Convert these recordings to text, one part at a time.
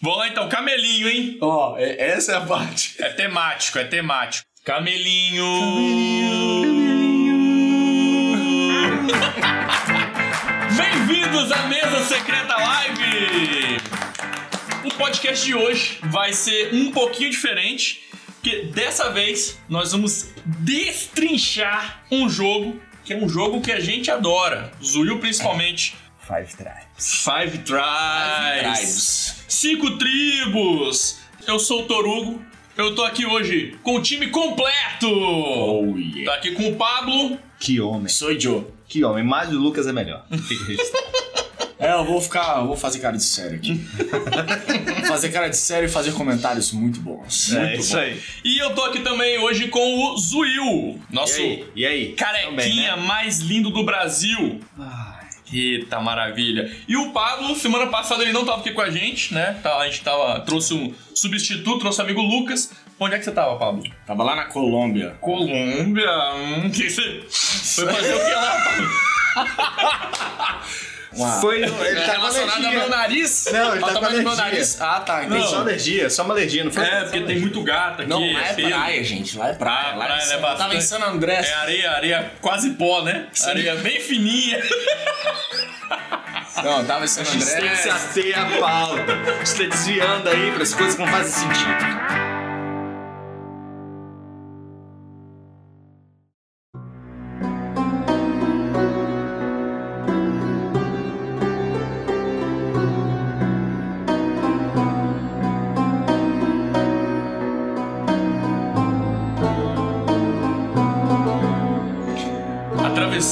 Vamos lá então, camelinho, hein? Ó, é- essa é a parte. É temático, é temático. Camelinho. Bem-vindos à Mesa Secreta Live! O podcast de hoje vai ser um pouquinho diferente, porque dessa vez nós vamos destrinchar um jogo que é um jogo que a gente adora, Zuil principalmente. Five Tribes. Five Tribes. Cinco tribos. Eu sou o Torugo. Eu tô aqui hoje com o time completo. Oh, yeah. Tá aqui com o Pablo. Que homem. Sou Joe. Que homem. Mais o Lucas é melhor. É, eu vou ficar. Eu vou fazer cara de sério aqui. Fazer cara de sério e fazer comentários muito bons. é Muito isso bom. aí. E eu tô aqui também hoje com o Zuil. E Nosso aí? E aí? carequinha Também, né? mais lindo do Brasil. Ai. Eita maravilha. E o Pablo, semana passada ele não tava aqui com a gente, né? Tá, A gente tava. Trouxe um substituto, nosso amigo Lucas. Onde é que você tava, Pablo? Tava lá na Colômbia. Colômbia. Hum, que você. Foi fazer o que lá, Pablo? Uma... Foi. Ele É tá com relacionado ao meu alergia. nariz? Não, ele Ao tá com do meu alergia. nariz. Ah, tá. Tem Entendi. só alergia, só uma alergia, não foi? É, porque tem muito gato aqui. Não, lá é pelo. praia, gente. Lá é praia. Lá praia, é né, Eu Tava bastante. em San André. É areia, areia quase pó, né? Areia bem fininha. Não, tava em San A gente tem que se André. ater à pauta. Você tá desviando aí para as coisas que não fazem sentido.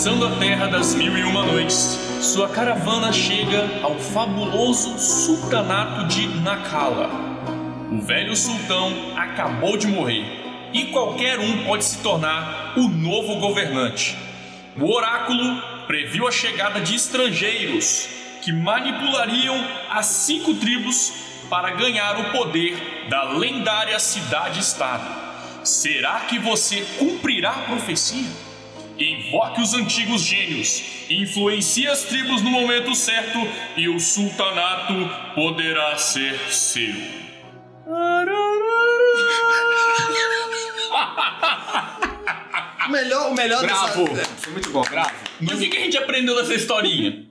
Atravessando a terra das mil e uma noites, sua caravana chega ao fabuloso sultanato de Nakala. O velho sultão acabou de morrer e qualquer um pode se tornar o novo governante. O oráculo previu a chegada de estrangeiros que manipulariam as cinco tribos para ganhar o poder da lendária cidade-estado. Será que você cumprirá a profecia? Invoque os antigos gênios, influencie as tribos no momento certo e o sultanato poderá ser seu. O melhor, o melhor Bravo. dessa... Foi muito bom. Bravo. E o que, que a gente aprendeu dessa historinha?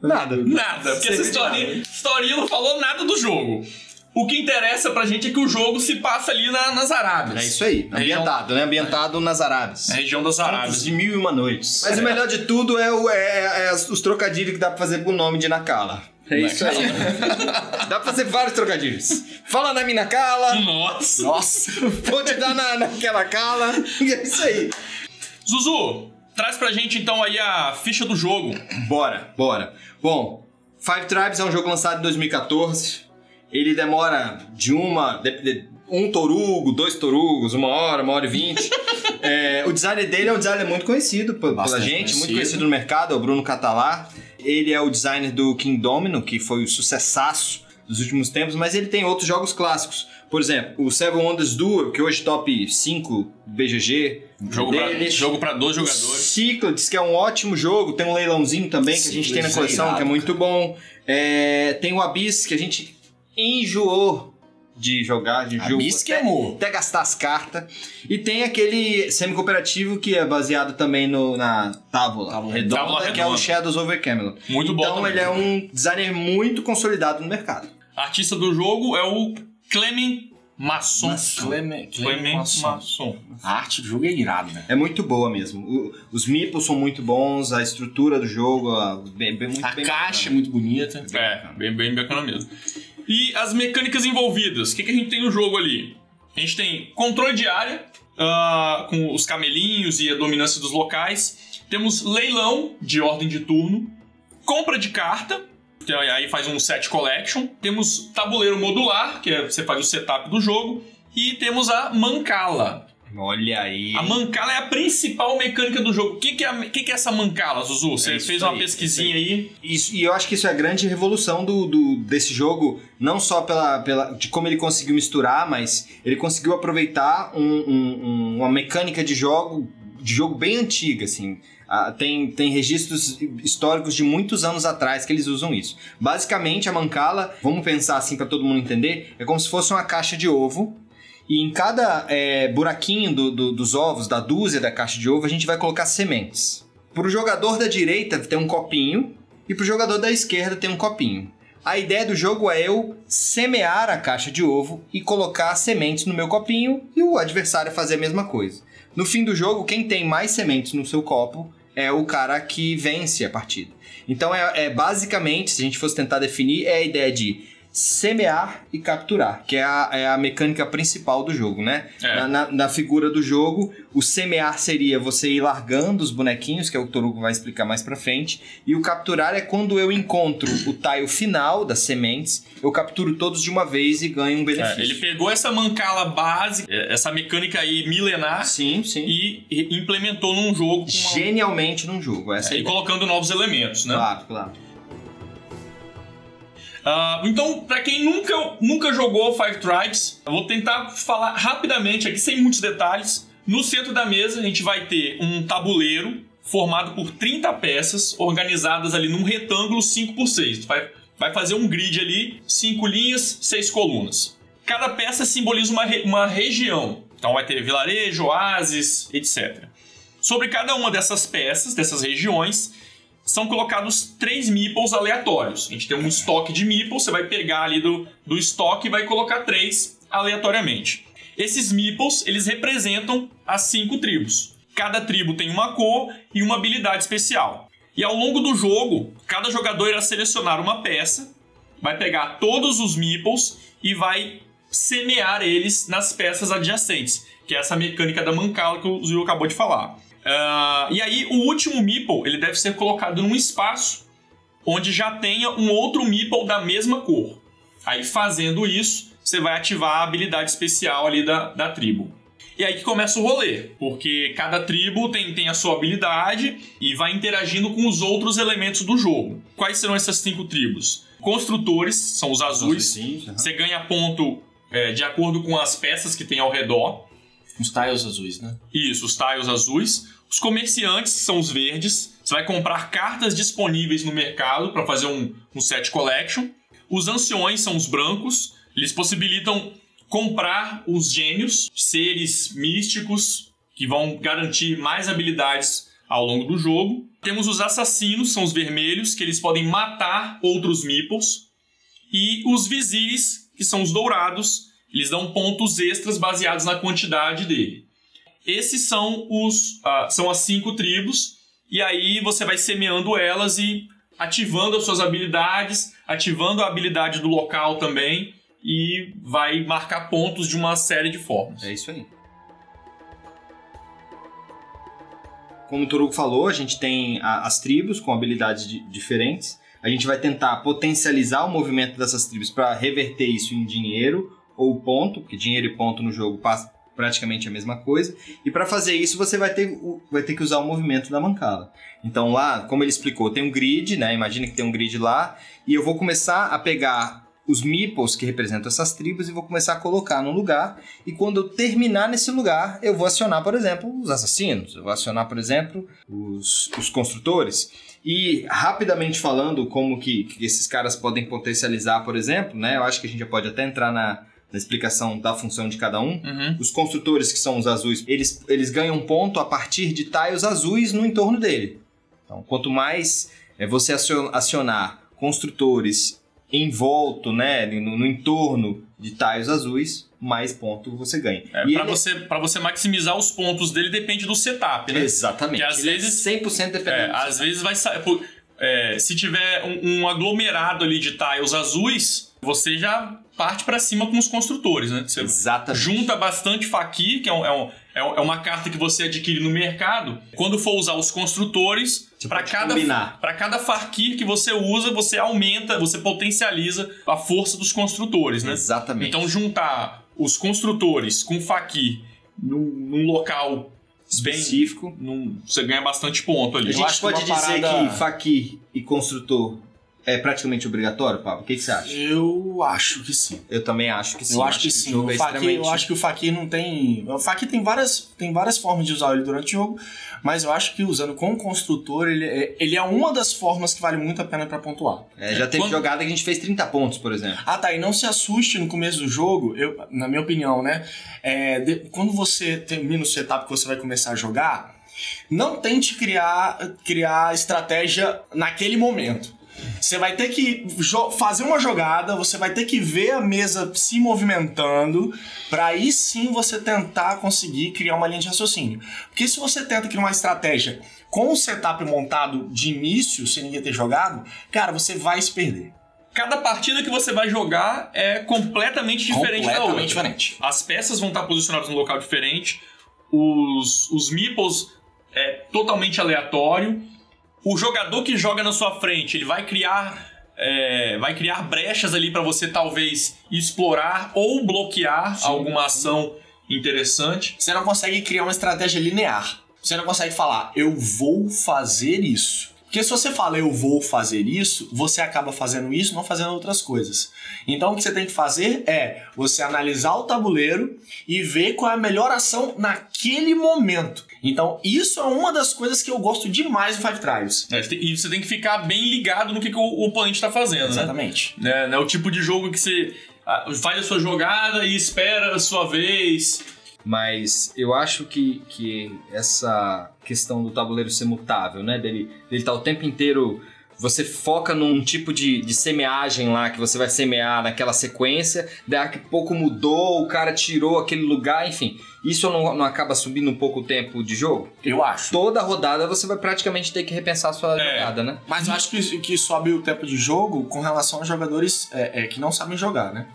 Nada. Nada, porque essa historinha, nada. historinha não falou nada do jogo. O que interessa pra gente é que o jogo se passa ali na- nas Arábias. É isso aí. Região- Ambientado, né? Ambientado nas Arábias. Na região das Arábias. de mil e uma noites. Mas o melhor de tudo é, o- é- é os trocadilhos que dá pra fazer com o nome de Nakala. É isso aí. dá pra fazer vários trocadilhos. Fala na mina Kala, Nossa! Nossa. vou te dar na, naquela Kala. E é isso aí. Zuzu, traz pra gente então aí a ficha do jogo. Bora, bora. Bom, Five Tribes é um jogo lançado em 2014. Ele demora de uma. de- de- um torugo, dois torugos, uma hora, uma hora e vinte. É, o designer dele é um designer muito conhecido pe- pela Bastante gente, muito conhecido. conhecido no mercado, é o Bruno Catalá. Ele é o designer do King Domino, que foi o sucessaço dos últimos tempos, mas ele tem outros jogos clássicos. Por exemplo, o Seven Wonders Duel, que hoje é top 5 BGG. Jogo pra, jogo pra dois jogadores. Cyclades, que é um ótimo jogo, tem um leilãozinho também que a gente tem na é coleção, irado, que é muito bom. É, tem o Abyss, que a gente enjoou de jogar, de jogo. Abyss que até, até gastar as cartas. E tem aquele semi-cooperativo que é baseado também no, na Távola, Távola redonda, Távola que é o. Shadows over Camelot. Muito bom Então ele é um designer muito consolidado no mercado. Artista do jogo é o Clement Masson. Clement, Clement Masson. Masson. A arte do jogo é irado, né? É muito boa mesmo. O- os meeples são muito bons, a estrutura do jogo a, bem, bem- muito A bem caixa é muito bonita. É, bem, bem bacana mesmo. E as mecânicas envolvidas, o que, que a gente tem no jogo ali? A gente tem controle de área, ah, com os camelinhos e a dominância dos locais. Temos leilão de ordem de turno, compra de carta, que aí faz um set collection. Temos tabuleiro modular, que é, você faz o setup do jogo. E temos a mancala. Olha aí. A mancala é a principal mecânica do jogo. O que, que, é, a- que, que é essa mancala, Zuzu? Você É fez uma aí, pesquisinha aí. Isso, e eu acho que isso é a grande revolução do, do- desse jogo, não só pela, pela, de como ele conseguiu misturar, mas ele conseguiu aproveitar um- um- um- uma mecânica de jogo de jogo bem antiga, assim. Ah, tem, tem registros históricos de muitos anos atrás que eles usam isso. Basicamente, a mancala, vamos pensar assim para todo mundo entender, é como se fosse uma caixa de ovo. E em cada é, buraquinho do, do, dos ovos, da dúzia da caixa de ovo, a gente vai colocar sementes. Para o jogador da direita tem um copinho e para o jogador da esquerda tem um copinho. A ideia do jogo é eu semear a caixa de ovo e colocar sementes no meu copinho e o adversário fazer a mesma coisa. No fim do jogo, quem tem mais sementes no seu copo é o cara que vence a partida. Então é, é basicamente, se a gente fosse tentar definir, é a ideia de semear e capturar, que é a, é a mecânica principal do jogo, né? É. Na, na, na figura do jogo, o semear seria você ir largando os bonequinhos, que é o Torugo vai explicar mais pra frente, e o capturar é quando eu encontro o tile final das sementes, eu capturo todos de uma vez e ganho um É, benefício. ele pegou essa mancala básica, é, essa mecânica aí milenar, Sim, sim. e implementou num jogo uma- Genialmente num jogo, essa é, e ideia. colocando novos elementos, né? Claro, claro. Ah, então, pra quem nunca, nunca jogou Five Tribes, eu vou tentar falar rapidamente aqui, sem muitos detalhes. No centro da mesa, a gente vai ter um tabuleiro formado por 30 peças, organizadas ali num retângulo 5x6. Vai, vai fazer um grid ali, 5 linhas, 6 colunas. Cada peça simboliza uma, uma região. Então vai ter vilarejo, oásis, etc. Sobre cada uma dessas peças, dessas regiões, são colocados três meeples aleatórios. A gente tem um estoque de meeples, você vai pegar ali do, do estoque e vai colocar três aleatoriamente. Esses meeples, eles representam as cinco tribos. Cada tribo tem uma cor e uma habilidade especial. E ao longo do jogo, cada jogador irá selecionar uma peça, vai pegar todos os meeples e vai semear eles nas peças adjacentes, que é essa mecânica da mancala que o Zio acabou de falar. Ah, e aí, o último meeple ele deve ser colocado num espaço onde já tenha um outro meeple da mesma cor. Aí, fazendo isso, você vai ativar a habilidade especial ali da, da tribo. E aí que começa o rolê, porque cada tribo tem, tem a sua habilidade e vai interagindo com os outros elementos do jogo. Quais serão essas cinco tribos? Construtores, são os azuis. Sim, aham. Você ganha ponto é, de acordo com as peças que tem ao redor. Uns tiles azuis, né? Isso, os tiles azuis. Os comerciantes, são os verdes. Você vai comprar cartas disponíveis no mercado para fazer um, um set collection. Os anciões são os brancos. Eles possibilitam comprar os gênios, seres místicos que vão garantir mais habilidades ao longo do jogo. Temos os assassinos, são os vermelhos, que eles podem matar outros meeples. E os vizires, que são os dourados, eles dão pontos extras baseados na quantidade dele. Esses são os ah, são as cinco tribos e aí você vai semeando elas e ativando as suas habilidades, ativando a habilidade do local também e vai marcar pontos de uma série de formas. É isso aí. Como o Torugo falou, a gente tem a- as tribos com habilidades di- diferentes. A gente vai tentar potencializar o movimento dessas tribos para reverter isso em dinheiro ou ponto, porque dinheiro e ponto no jogo passa praticamente a mesma coisa. E para fazer isso você vai ter, vai ter que usar o movimento da mancala. Então lá, como ele explicou, tem um grid, né? Imagina que tem um grid lá e eu vou começar a pegar os meeples que representam essas tribos e vou começar a colocar no lugar. E quando eu terminar nesse lugar, eu vou acionar, por exemplo, os assassinos. Eu vou acionar, por exemplo, os, os construtores. E rapidamente falando como que, que esses caras podem potencializar, por exemplo, né? Eu acho que a gente já pode até entrar na, na explicação da função de cada um. Uhum. Os construtores, que são os azuis, eles, eles ganham ponto a partir de tiles azuis no entorno dele. Então, quanto mais é, você acio- acionar construtores em volta, né, no, no entorno de tiles azuis, mais ponto você ganha. É, E para ele- você, pra você maximizar os pontos dele depende do setup, né? Exatamente. Que às Ele é vezes- 100% É, dependendo. do às vezes vai sair. pô, é, se tiver um, um aglomerado ali de tiles azuis, você já parte pra cima com os construtores, né? Você Exatamente. junta bastante fakir, que é, um- é um- é um- é uma carta que você adquire no mercado. Quando for usar os construtores, para cada para cada fakir que você usa, você aumenta, você potencializa a força dos construtores, né? Exatamente. Então juntar os construtores com fakir num, num local bem específico. num- você ganha bastante ponto ali. A gente pode dizer parada- que Fakir e construtor é praticamente obrigatório, Pablo? O que, que você acha? Eu acho que sim. Eu também acho que sim. eu acho que, sim. jogo O é Faqui, extremamente- Eu acho que o Faqui não tem. O Faqui tem várias, tem várias formas de usar ele durante o jogo, mas eu acho que usando com o construtor, ele é, ele é uma das formas que vale muito a pena pra pontuar. É, já teve Quando- jogada que a gente fez 30 pontos, por exemplo. Ah, tá. E não se assuste no começo do jogo, eu, na minha opinião, né? É, de- quando você termina o setup que você vai começar a jogar, não tente criar, criar estratégia naquele momento. Você vai ter que fazer uma jogada, você vai ter que ver a mesa se movimentando, para aí sim você tentar conseguir criar uma linha de raciocínio. Porque se você tenta criar uma estratégia com o setup montado de início, sem ninguém ter jogado, cara, você vai se perder. Cada partida que você vai jogar é completamente diferente da outra. Completamente diferente. As peças vão estar posicionadas num local diferente. Os, os meeples é totalmente aleatório. O jogador que joga na sua frente, ele vai criar é, vai criar brechas ali para você talvez explorar ou bloquear alguma ação interessante. Você não consegue criar uma estratégia linear. Você não consegue falar, eu vou fazer isso. Porque se você fala, eu vou fazer isso, você acaba fazendo isso, não fazendo outras coisas. Então o que você tem que fazer é você analisar o tabuleiro e ver qual é a melhor ação naquele momento. Então isso é uma das coisas que eu gosto demais do Five Tribes. né? E você tem que ficar bem ligado no que, que o, o oponente está fazendo, né? Exatamente. né? Não é o tipo de jogo que você faz a sua jogada e espera a sua vez. Mas eu acho que, que essa questão do tabuleiro ser mutável, né? Dele estar tá o tempo inteiro. Você foca num tipo de, de semeagem lá que você vai semear naquela sequência, daqui a pouco mudou, o cara tirou aquele lugar, enfim. Isso não, não acaba subindo um pouco o tempo de jogo? Eu acho. Toda rodada você vai praticamente ter que repensar a sua É. jogada, né? Mas eu acho que, que sobe o tempo de jogo com relação aos jogadores é, é, que não sabem jogar, né?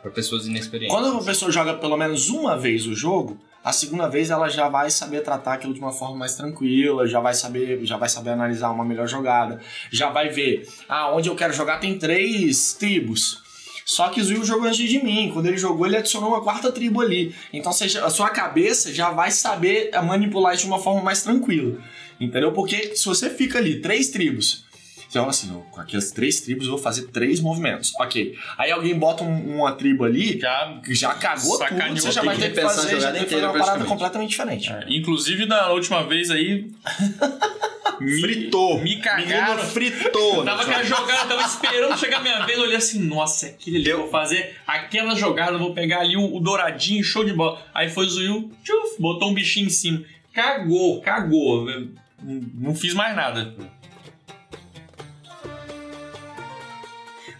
Para pessoas inexperientes. Quando uma pessoa joga pelo menos uma vez o jogo, a segunda vez ela já vai saber tratar aquilo de uma forma mais tranquila, já vai saber, já vai saber analisar uma melhor jogada, já vai ver, ah, onde eu quero jogar tem três tribos. Só que Zuil jogou antes de mim. Quando ele jogou, ele adicionou uma quarta tribo ali. Então a sua cabeça já vai saber manipular isso de uma forma mais tranquila. Entendeu? Porque se você fica ali, três tribos, você fala assim, não, com aquelas três tribos eu vou fazer três movimentos. Ok. Aí alguém bota um- uma tribo ali, Já, que já cagou Sacaneou, tudo, você já vai ter que fazer, já jogada tem que fazer uma parada completamente diferente. É, Inclusive, na última vez aí. me- Fritou. Me cagaram. Menino fritou. Eu tava com a jogada, tava esperando chegar a minha vez, eu olhei assim, nossa, é aquele ali, eu vou fazer aquela jogada, eu vou pegar ali o, o douradinho, show de bola. Aí foi o Zuil, tchuf, botou um bichinho em cima. Cagou, cagou. Eu Não, não fiz mais nada.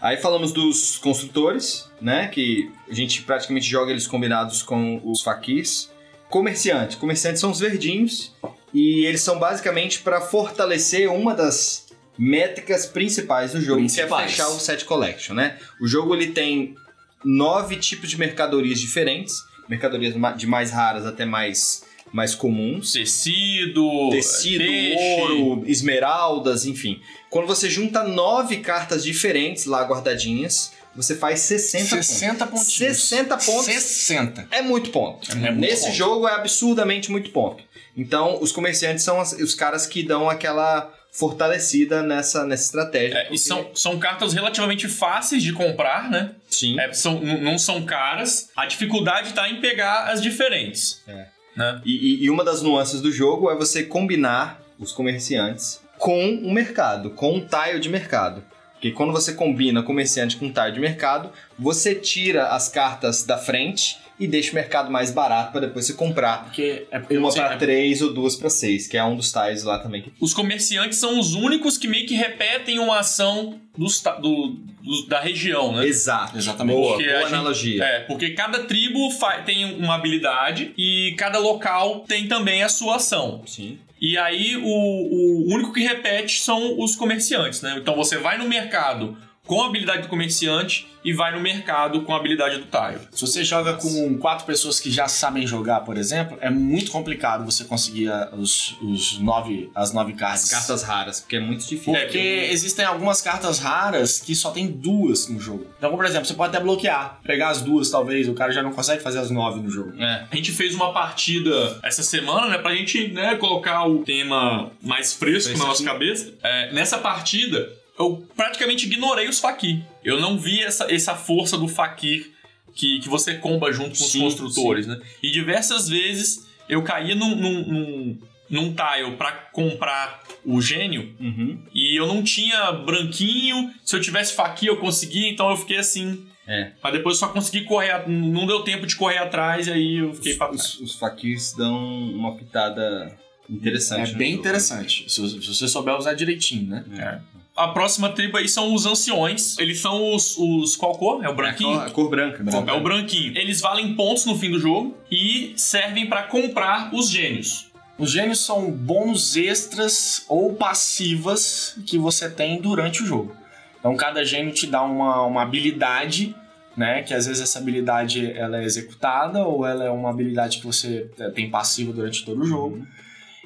Aí falamos dos construtores, né? Que a gente praticamente joga eles combinados com os faquis. Comerciante. Comerciantes são os verdinhos. E eles são basicamente para fortalecer uma das métricas principais do jogo, que é Principais. fechar o set collection, né? O jogo ele tem nove tipos de mercadorias diferentes. Mercadorias de mais raras até mais, mais comuns. Tecido, Tecido, peixe. ouro, esmeraldas, enfim. Quando você junta nove cartas diferentes lá guardadinhas, você faz 60, 60 pontos. pontinhos. 60 pontos 60. é muito ponto. É muito Nesse ponto. jogo é absurdamente muito ponto. Então, os comerciantes são as- os caras que dão aquela fortalecida nessa, nessa estratégia. É, e são, são cartas relativamente fáceis de comprar, né? Sim. É, são, não são caras. A dificuldade tá em pegar as diferentes. É. Né? E, e- uma das nuances do jogo é você combinar os comerciantes com o mercado, com um tile de mercado. Porque quando você combina comerciante com tile de mercado, você tira as cartas da frente e deixa o mercado mais barato para depois você comprar Porque é, uma assim, para é- três ou duas para seis, que é um dos tiles lá também. Os comerciantes são os únicos que meio que repetem uma ação dos do- dos- da região, né? Exato. Exatamente. Boa, Porque a boa gente- analogia. É, porque cada tribo tem uma habilidade e cada local tem também a sua ação. Sim. E aí o, o único que repete são os comerciantes, né? Então você vai no mercado com a habilidade do comerciante e vai no mercado com a habilidade do tile. Se você joga com quatro pessoas que já sabem jogar, por exemplo, é muito complicado você conseguir os, os nove, as nove cartas. Cartas raras, porque é muito difícil. É, Porque existem algumas cartas raras que só tem duas no jogo. Então, por exemplo, você pode até bloquear, pegar as duas, talvez, o cara já não consegue fazer as nove no jogo. É. A gente fez uma partida essa semana, né, pra gente né, colocar o tema mais fresco na nossa cabeça. É, nessa partida, eu praticamente ignorei os Fakir. Eu não vi essa, essa força do Fakir que, que você comba junto com os Sim, construtores, né? E diversas vezes eu caía num, num, num, num tile pra comprar o gênio Uhum. e eu não tinha branquinho. Se eu tivesse Fakir eu conseguia, então eu fiquei assim. É. Mas depois eu só consegui correr, não deu tempo de correr atrás e aí eu fiquei pra trás. Os, os fakirs dão uma pitada interessante. É no bem jogo. interessante. Se, se você souber usar direitinho, né? É. A próxima tribo aí são os anciões. Eles são os. os qual cor? É o É a branquinho? cor, a cor branca. É o branquinho. Eles valem pontos no fim do jogo e servem pra comprar os gênios. Os gênios são bônus extras ou passivas que você tem durante o jogo. Então cada gênio te dá uma, uma habilidade, né? Que às vezes essa habilidade ela é executada ou ela é uma habilidade que você eh, tem passiva durante todo o jogo.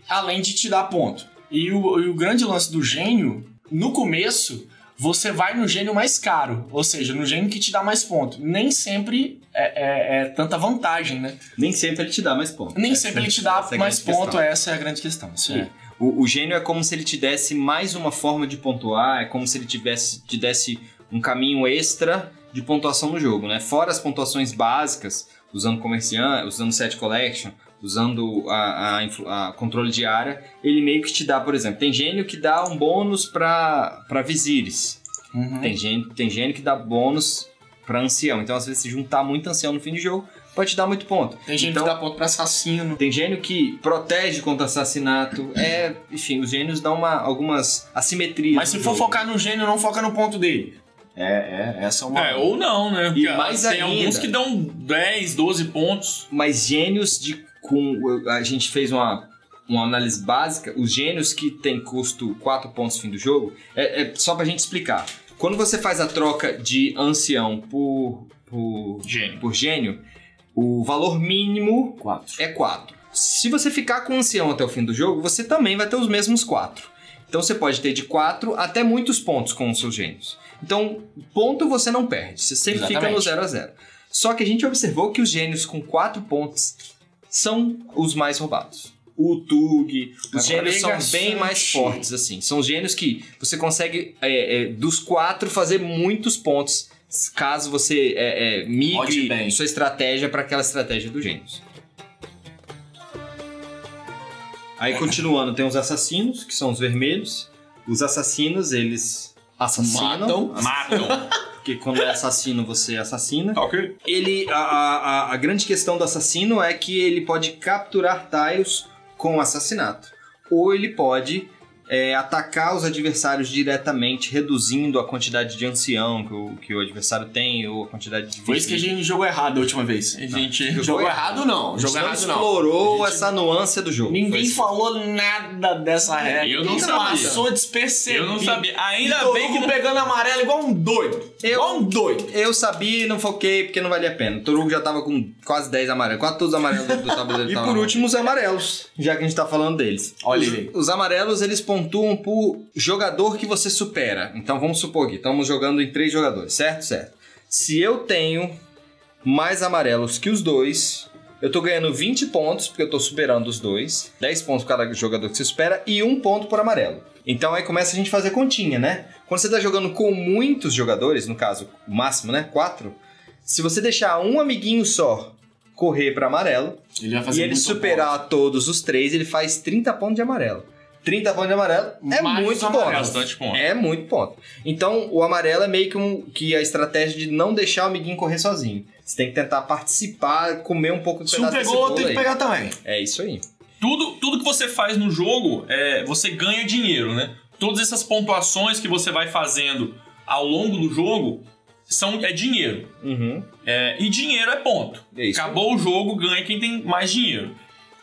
Além de te dar ponto. E o, e o grande lance do gênio, no começo, você vai no gênio mais caro. Ou seja, no gênio que te dá mais ponto. Nem sempre é, é- é tanta vantagem, né? Nem sempre ele te dá mais pontos. Nem sempre é- ele te dá é mais ponto, questão. essa é a grande questão. Isso aí. É. O, o gênio é como se ele te desse mais uma forma de pontuar, é como se ele tivesse, te desse um caminho extra de pontuação no jogo, né? Fora as pontuações básicas, usando comerciante, usando set collection, usando a, a a controle de área, ele meio que te dá, por exemplo, tem gênio que dá um bônus para visires, Uhum. tem gênio, tem gênio que dá bônus para ancião. Então, às vezes, se juntar muito ancião no fim de jogo, pode te dar muito ponto. Tem gente Então- que dá ponto pra assassino. Tem gênio que protege contra assassinato. É, enfim, os gênios dão uma, algumas assimetrias. Mas se for jogo. focar no gênio, não foca no ponto dele. É, é, essa é uma. É, ou não, né? E mais tem ainda- alguns que dão 10, 12 pontos. Mas gênios de. Com, a gente fez uma, uma análise básica. Os gênios que tem custo 4 pontos no fim do jogo. É, é só pra gente explicar. Quando você faz a troca de ancião por, por, Gênio. por gênio, o valor mínimo Quatro. é 4. Se você ficar com o ancião até o fim do jogo, você também vai ter os mesmos 4. Então você pode ter de 4 até muitos pontos com os seus gênios. Então, ponto você não perde. Você sempre fica no Exatamente. 0 a 0 Só que a gente observou que os gênios com 4 pontos são os mais roubados. O Tug, os gênios são bem mais fortes, assim. São os gênios que você consegue, é, é, dos quatro, fazer muitos pontos caso você é, é, migre sua estratégia para aquela estratégia dos gênios. Aí continuando, tem os assassinos, que são os vermelhos. Os assassinos, eles assassinam. Matam. Matam. Porque quando é assassino, você assassina. ok. Ele, a, a, a- grande questão do assassino é que ele pode capturar tiles com assassinato. Ou ele pode é, atacar os adversários diretamente, reduzindo a quantidade de ancião que o, que o adversário tem, ou a quantidade de Foi isso que a gente jogou errado a última vez. A gente Jogou jogou, errado. não. A gente Jogou não errado, não. explorou gente- essa nuance do jogo. Ninguém falou nada dessa regra. Eu não Ninguém sabia. Passou despercebido. Eu não sabia. Ainda Vitor bem que não... pegando amarelo igual um doido. Eu- Igual um doido. Eu sabia e não foquei porque não valia a pena. O Torugo já tava com quase 10 amarelos, quase todos os amarelos do, do tabuleiro. E por último, os amarelos, já que a gente tá falando deles. Olha os, ele os amarelos, eles pontuam por jogador que você supera. Então vamos supor que estamos jogando em três jogadores, certo? Certo. Se eu tenho mais amarelos que os dois, eu tô ganhando 20 pontos, porque eu tô superando os dois. 10 pontos por cada jogador que você supera e um ponto por amarelo. Então aí começa a gente fazer continha, né? Quando você tá jogando com muitos jogadores, no caso, o máximo, né? Quatro. Se você deixar um amiguinho só correr para amarelo, Ele e ele superar todos os três, ele faz 30 pontos de amarelo. 30 pontos de amarelo é Mais muito ponto. Bastante ponto. É muito ponto. Então, o amarelo é meio que, um, que a estratégia de não deixar o amiguinho correr sozinho. Você tem que tentar participar, comer um pouco do Se um pedaço desse pegou, tem que aí. pegar também. É isso aí. Tudo, tudo que você faz no jogo, é, você ganha dinheiro, né? Todas essas pontuações que você vai fazendo ao longo do jogo são, é dinheiro. Uhum. É, e dinheiro é ponto. É isso Acabou o jogo, ganha quem tem mais dinheiro.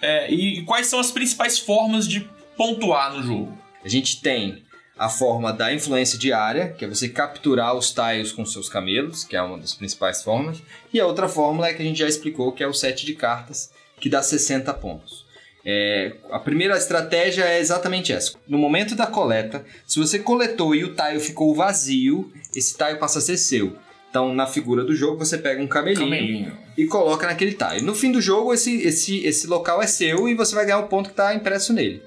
É, e quais são as principais formas de pontuar no jogo? A gente tem a forma da influência diária, que é você capturar os tiles com seus camelos, que é uma das principais formas. E a outra fórmula é que a gente já explicou, que é o set de cartas, que dá 60 pontos. É, a primeira estratégia é exatamente essa. No momento da coleta, se você coletou e o tile ficou vazio, esse tile passa a ser seu. Então, na figura do jogo, você pega um camelinho, Camelinho. e coloca naquele tile. No fim do jogo, esse, esse, esse local é seu e você vai ganhar o ponto que está impresso nele.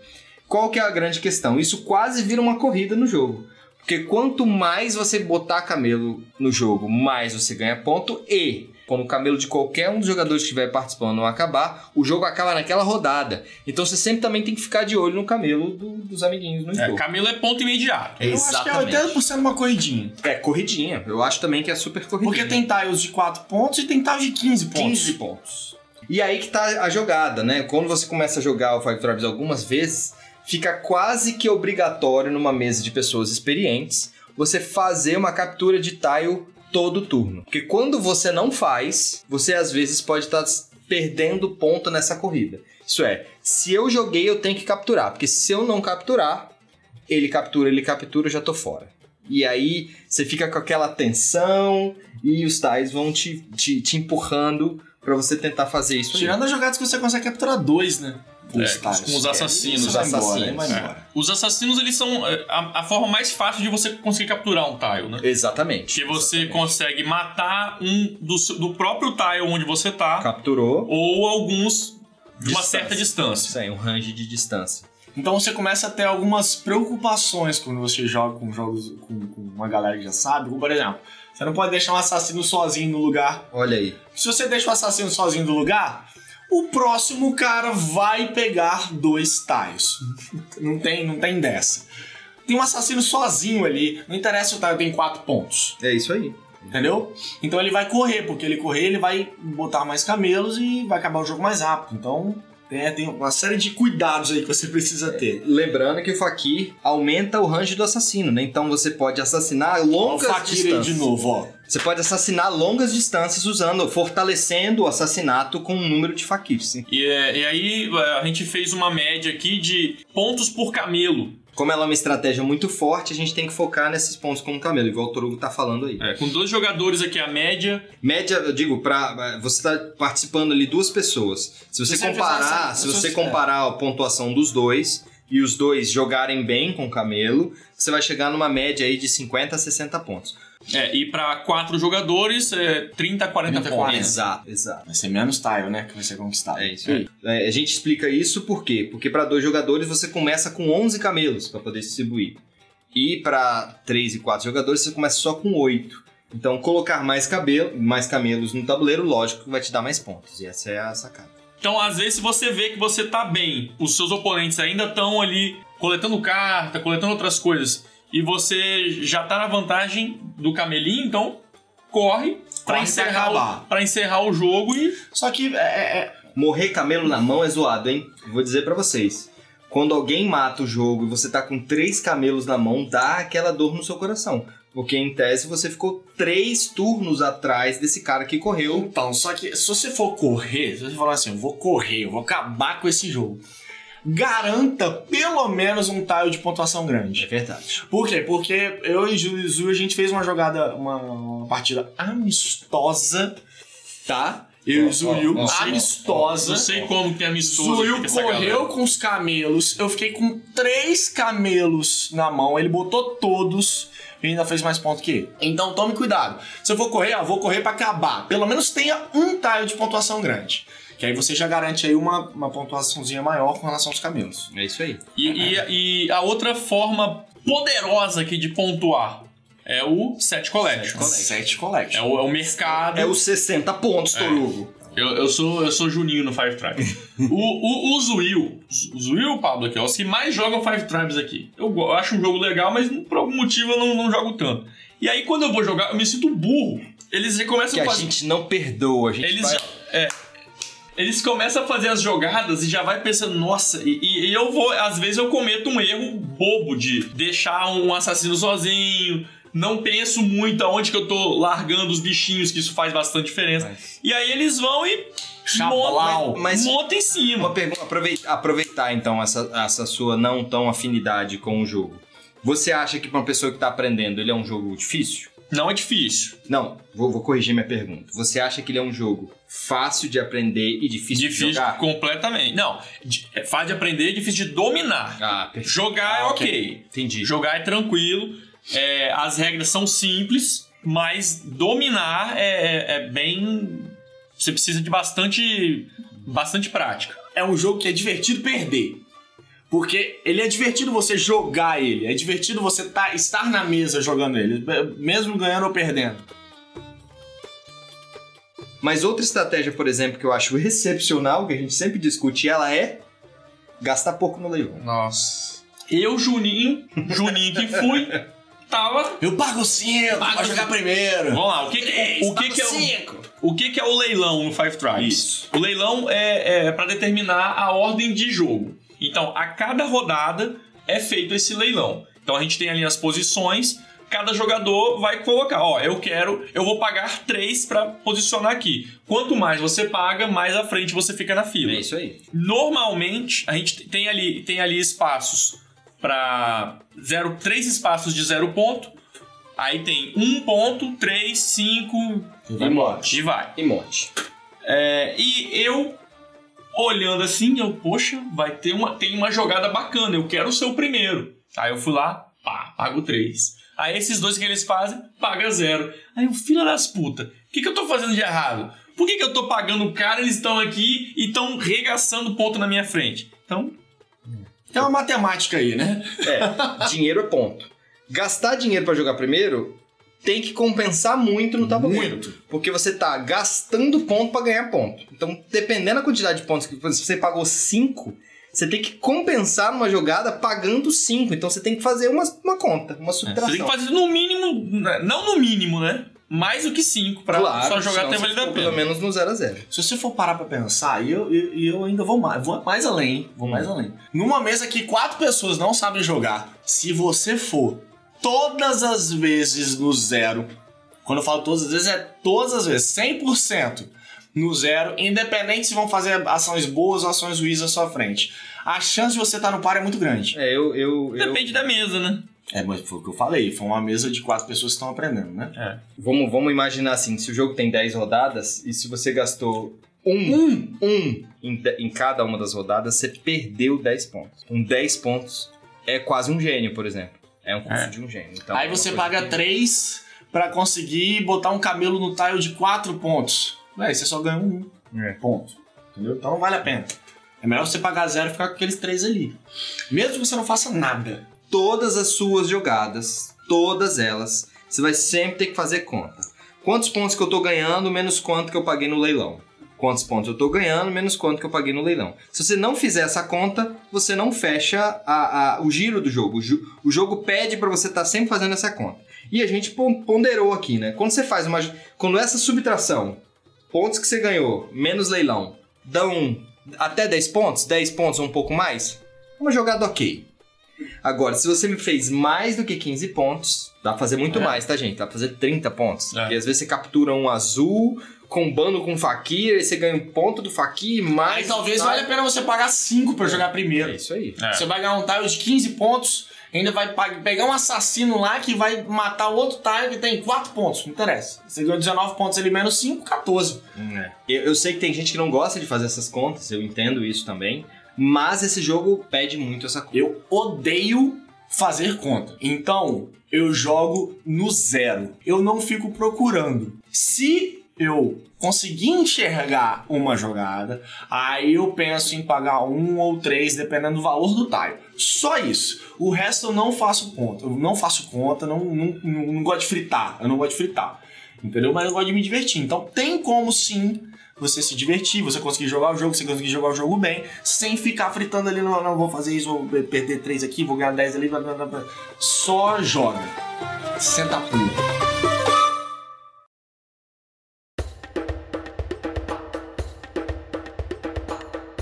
Qual que é a grande questão? Isso quase vira uma corrida no jogo. Porque quanto mais você botar camelo no jogo, mais você ganha ponto e quando o camelo de qualquer um dos jogadores que estiver participando não acabar, o jogo acaba naquela rodada. Então você sempre também tem que ficar de olho no camelo do- dos amiguinhos no É, jogo. camelo é ponto imediato. Eu acho que é Exatamente. 80% uma corridinha. É corridinha. Eu acho também que é super corridinha. Porque tem tiles de 4 pontos e tem tiles de 15 pontos. 15 pontos. E aí que tá a jogada, né? Quando você começa a jogar o Five Tribes algumas vezes, fica quase que obrigatório numa mesa de pessoas experientes você fazer uma captura de tile todo turno. Porque quando você não faz, você às vezes pode estar perdendo ponto nessa corrida. Isso é, se eu joguei, eu tenho que capturar. Porque se eu não capturar, ele captura, ele captura, eu já tô fora. E aí você fica com aquela tensão e os tais vão te, te, te empurrando pra você tentar fazer isso. Tirando as jogadas que você consegue capturar dois, né? É, Os com os- tiles. com os assassinos. Embora, Assassinos, aí vai é. embora. Os assassinos, eles são é, a, a forma mais fácil de você conseguir capturar um tile, né? Exatamente. Que você exatamente. consegue matar um do, do próprio tile onde você tá, capturou. ou alguns de uma Distância. certa distância. Isso aí, um range de distância. Então você começa a ter algumas preocupações quando você joga com jogos com, com uma galera que já sabe. Como, por exemplo, você não pode deixar um assassino sozinho no lugar. Olha aí. Se você deixa o assassino sozinho no lugar, o próximo cara vai pegar dois tiles. Não tem, não tem dessa. Tem um assassino sozinho ali, não interessa se o tile tem quatro pontos. É isso aí. Entendeu? Então ele vai correr, porque ele correr, ele vai botar mais camelos e vai acabar o jogo mais rápido. Então tem, tem uma série de cuidados aí que você precisa ter. Lembrando que o Fakir aumenta o range do assassino, né? Então você pode assassinar Ó, o longas Fakir aí distâncias. de novo, ó. Você pode assassinar longas distâncias usando, fortalecendo o assassinato com um número de sim. E, é, e aí é, a gente fez uma média aqui de pontos por camelo. Como ela é uma estratégia muito forte, a gente tem que focar nesses pontos com o camelo, igual o Torugo tá falando aí. É, com dois jogadores aqui a média. Média, eu digo, pra, você tá participando ali duas pessoas. Se você você comparar, fizer se essa- você comparar a pontuação dos dois e os dois jogarem bem com o camelo, você vai chegar numa média aí de 50 a 60 pontos. É, e pra quatro jogadores, é 30 a 40 30 a pontos. 40. Exato, exato. Vai ser menos tile, né? Que vai ser conquistado. É isso aí. É, a gente explica isso por quê? Porque para dois jogadores você começa com 11 camelos para poder distribuir. E para três e quatro jogadores você começa só com 8. Então colocar mais, cabelo, mais camelos no tabuleiro, lógico que vai te dar mais pontos. E essa é a sacada. Então, às vezes, se você vê que você tá bem, os seus oponentes ainda estão ali coletando carta, coletando outras coisas, e você já tá na vantagem do camelinho, então corre pra pra encerrar, pra encerrar o jogo e. Só que é, é- Morrer camelo na mão é zoado, hein? Vou dizer para vocês. Quando alguém mata o jogo e você tá com três camelos na mão, dá aquela dor no seu coração. Porque em tese você ficou três turnos atrás desse cara que correu. Então, só que se você for correr, se você falar assim, eu vou correr, eu vou acabar com esse jogo, garanta pelo menos um tile de pontuação grande. É verdade. Por quê? Porque eu e Ju, Zu, a gente fez uma jogada, uma, uma partida amistosa, tá? Eu e ó, amistosa. Não sei como que é amistoso. Essa correu galera. com os camelos, eu fiquei com três camelos na mão, ele botou todos e ainda fez mais ponto que ele. Então tome cuidado. Se eu for correr, ó, vou correr pra acabar. Pelo menos tenha um tile de pontuação grande. Que aí você já garante aí uma, uma pontuaçãozinha maior com relação aos camelos. É isso aí. E, e- e a outra forma poderosa aqui de pontuar é o set collection. Sete collection. É o, é o mercado. É os 60 pontos, Torugo. Eu, eu sou, eu sou Juninho no Five Tribes. o, o, o Zuil, o Zuil e o Pablo aqui, ó, os que mais jogam Five Tribes aqui. Eu, eu acho um jogo legal, mas por algum motivo eu não, não jogo tanto. E aí quando eu vou jogar, eu me sinto burro. Eles já começam Que a a fazer. gente não perdoa. A gente Eles, vai... já- é, eles começam a fazer as jogadas e já vai pensando, nossa, e, e- eu vou, às vezes eu cometo um erro bobo de deixar um assassino sozinho, não penso muito aonde que eu tô largando os bichinhos, que isso faz bastante diferença. Mas- E aí eles vão e Chablau. montam, Mas- montam em cima. Uma pergunta, aproveitar, aproveitar então essa, essa sua não tão afinidade com o jogo. Você acha que pra uma pessoa que tá aprendendo ele é um jogo difícil? Não é difícil. Não, vou, vou corrigir minha pergunta. Você acha que ele é um jogo fácil de aprender e difícil, Difícil de jogar? completamente. Não, é fácil de aprender, difícil de dominar. Ah, perfeito. Jogar é Ah, ok. Entendi. Jogar é tranquilo. é, as regras são simples, mas dominar é, é- é bem. Você precisa de bastante, bastante prática. é um jogo que é divertido perder. Porque ele é divertido você jogar ele, é divertido você tá, estar na mesa jogando ele, mesmo ganhando ou perdendo. Mas outra estratégia, por exemplo, que eu acho excepcional, que a gente sempre discute, ela é gastar pouco no leilão. Nossa. Eu, Juninho, Juninho que fui, tava. Eu pago 5 pra jogar primeiro. Vamos lá, o que, que, o que, que é o, cinco. o que, que é o leilão no Five Tribes? Isso. O leilão é, é para determinar a ordem de jogo. Então, a cada rodada é feito esse leilão. Então a gente tem ali as posições, cada jogador vai colocar, ó, eu quero, eu vou pagar 3 para posicionar aqui. Quanto mais você paga, mais à frente você fica na fila. É isso aí. Normalmente, a gente tem ali, tem ali espaços para zero, três espaços de zero ponto. Aí tem um ponto, três, cinco E embora. e vai. E monte. É, e eu olhando assim, eu, poxa, vai ter uma, tem uma jogada bacana, eu quero ser o primeiro. Aí eu fui lá, pá, pago três. Aí esses dois que eles fazem, paga zero. Aí o filho das putas, o que, que eu tô fazendo de errado? Por que, que eu tô pagando o cara, eles estão aqui e estão regaçando ponto na minha frente? Então, Tem uma matemática aí, né? É, dinheiro é ponto. Gastar dinheiro pra jogar primeiro tem que compensar muito no tabuleiro. Muito. Porque você tá gastando ponto pra ganhar ponto. Então, dependendo da quantidade de pontos que você pagou 5, você tem que compensar numa jogada pagando 5. Então você tem que fazer uma, uma conta, uma É, Você subtração. tem que fazer no mínimo, né, não no mínimo, né? Mais do que 5 pra claro, só jogar até valer a pena. Pelo menos no 0 a 0 Se você for parar pra pensar, e eu, eu, eu ainda vou mais, vou mais além, vou mais além. Numa mesa que quatro pessoas não sabem jogar, se você for todas as vezes no zero, quando eu falo todas as vezes, é todas as vezes, 100% no zero, independente se vão fazer ações boas ou ações ruins à sua frente. A chance de você estar no par é muito grande. É, eu, eu, eu- Depende da mesa, né? É, mas foi o que eu falei, foi uma mesa de quatro pessoas que estão aprendendo, né? Vamos, vamos imaginar assim, se o jogo tem 10 rodadas e se você gastou um, Um, um em, em cada uma das rodadas, você perdeu 10 pontos. Um 10 pontos é quase um gênio, por exemplo. É um custo É. de um gênio. Então, Aí é você paga que- 3 pra conseguir botar um camelo no tile de 4 pontos. Véi, você só ganha um É. ponto. Entendeu? Então não vale a pena. É melhor você pagar zero e ficar com aqueles três ali. Mesmo que você não faça nada. Todas as suas jogadas, todas elas, você vai sempre ter que fazer conta. Quantos pontos que eu tô ganhando, menos quanto que eu paguei no leilão. Quantos pontos eu tô ganhando, menos quanto que eu paguei no leilão. Se você não fizer essa conta, você não fecha a- a- o giro do jogo. O, ju- o jogo pede pra você estar sempre fazendo essa conta. E a gente pon- ponderou aqui, né? Quando você faz uma. Quando essa subtração, pontos que você ganhou, menos leilão, dão até 10 pontos, 10 pontos ou um pouco mais, uma jogada ok. Agora, se você me fez mais do que 15 pontos, dá pra fazer muito É. mais, tá, gente? Dá pra fazer 30 pontos. É. Porque às vezes você captura um azul, combando com faquir, aí você ganha um ponto do faquir, mais. Aí talvez tá? valha a pena você pagar 5 pra jogar É primeiro. isso aí. É. Você vai ganhar um tile de 15 pontos, ainda vai pegar um assassino lá que vai matar o outro tile que tem 4 pontos. Não interessa. Você ganhou 19 pontos ali, menos 5, 14. Eu, eu sei que tem gente que não gosta de fazer essas contas, eu entendo isso também. Mas esse jogo pede muito essa conta. Eu odeio fazer conta. Então, eu jogo no zero. Eu não fico procurando. Se eu conseguir enxergar uma jogada, aí eu penso em pagar um ou três, dependendo do valor do tile. Só isso. O resto eu não faço conta. Eu não faço conta, não, não, não, não gosto de fritar. Eu não gosto de fritar. Entendeu? Mas eu gosto de me divertir. Então tem como sim você se divertir, você conseguir jogar o jogo, você conseguir jogar o jogo bem, sem ficar fritando ali, não, não vou fazer isso, vou perder 3 aqui, vou ganhar 10 ali, blá, blá, blá, só joga. Senta pulo.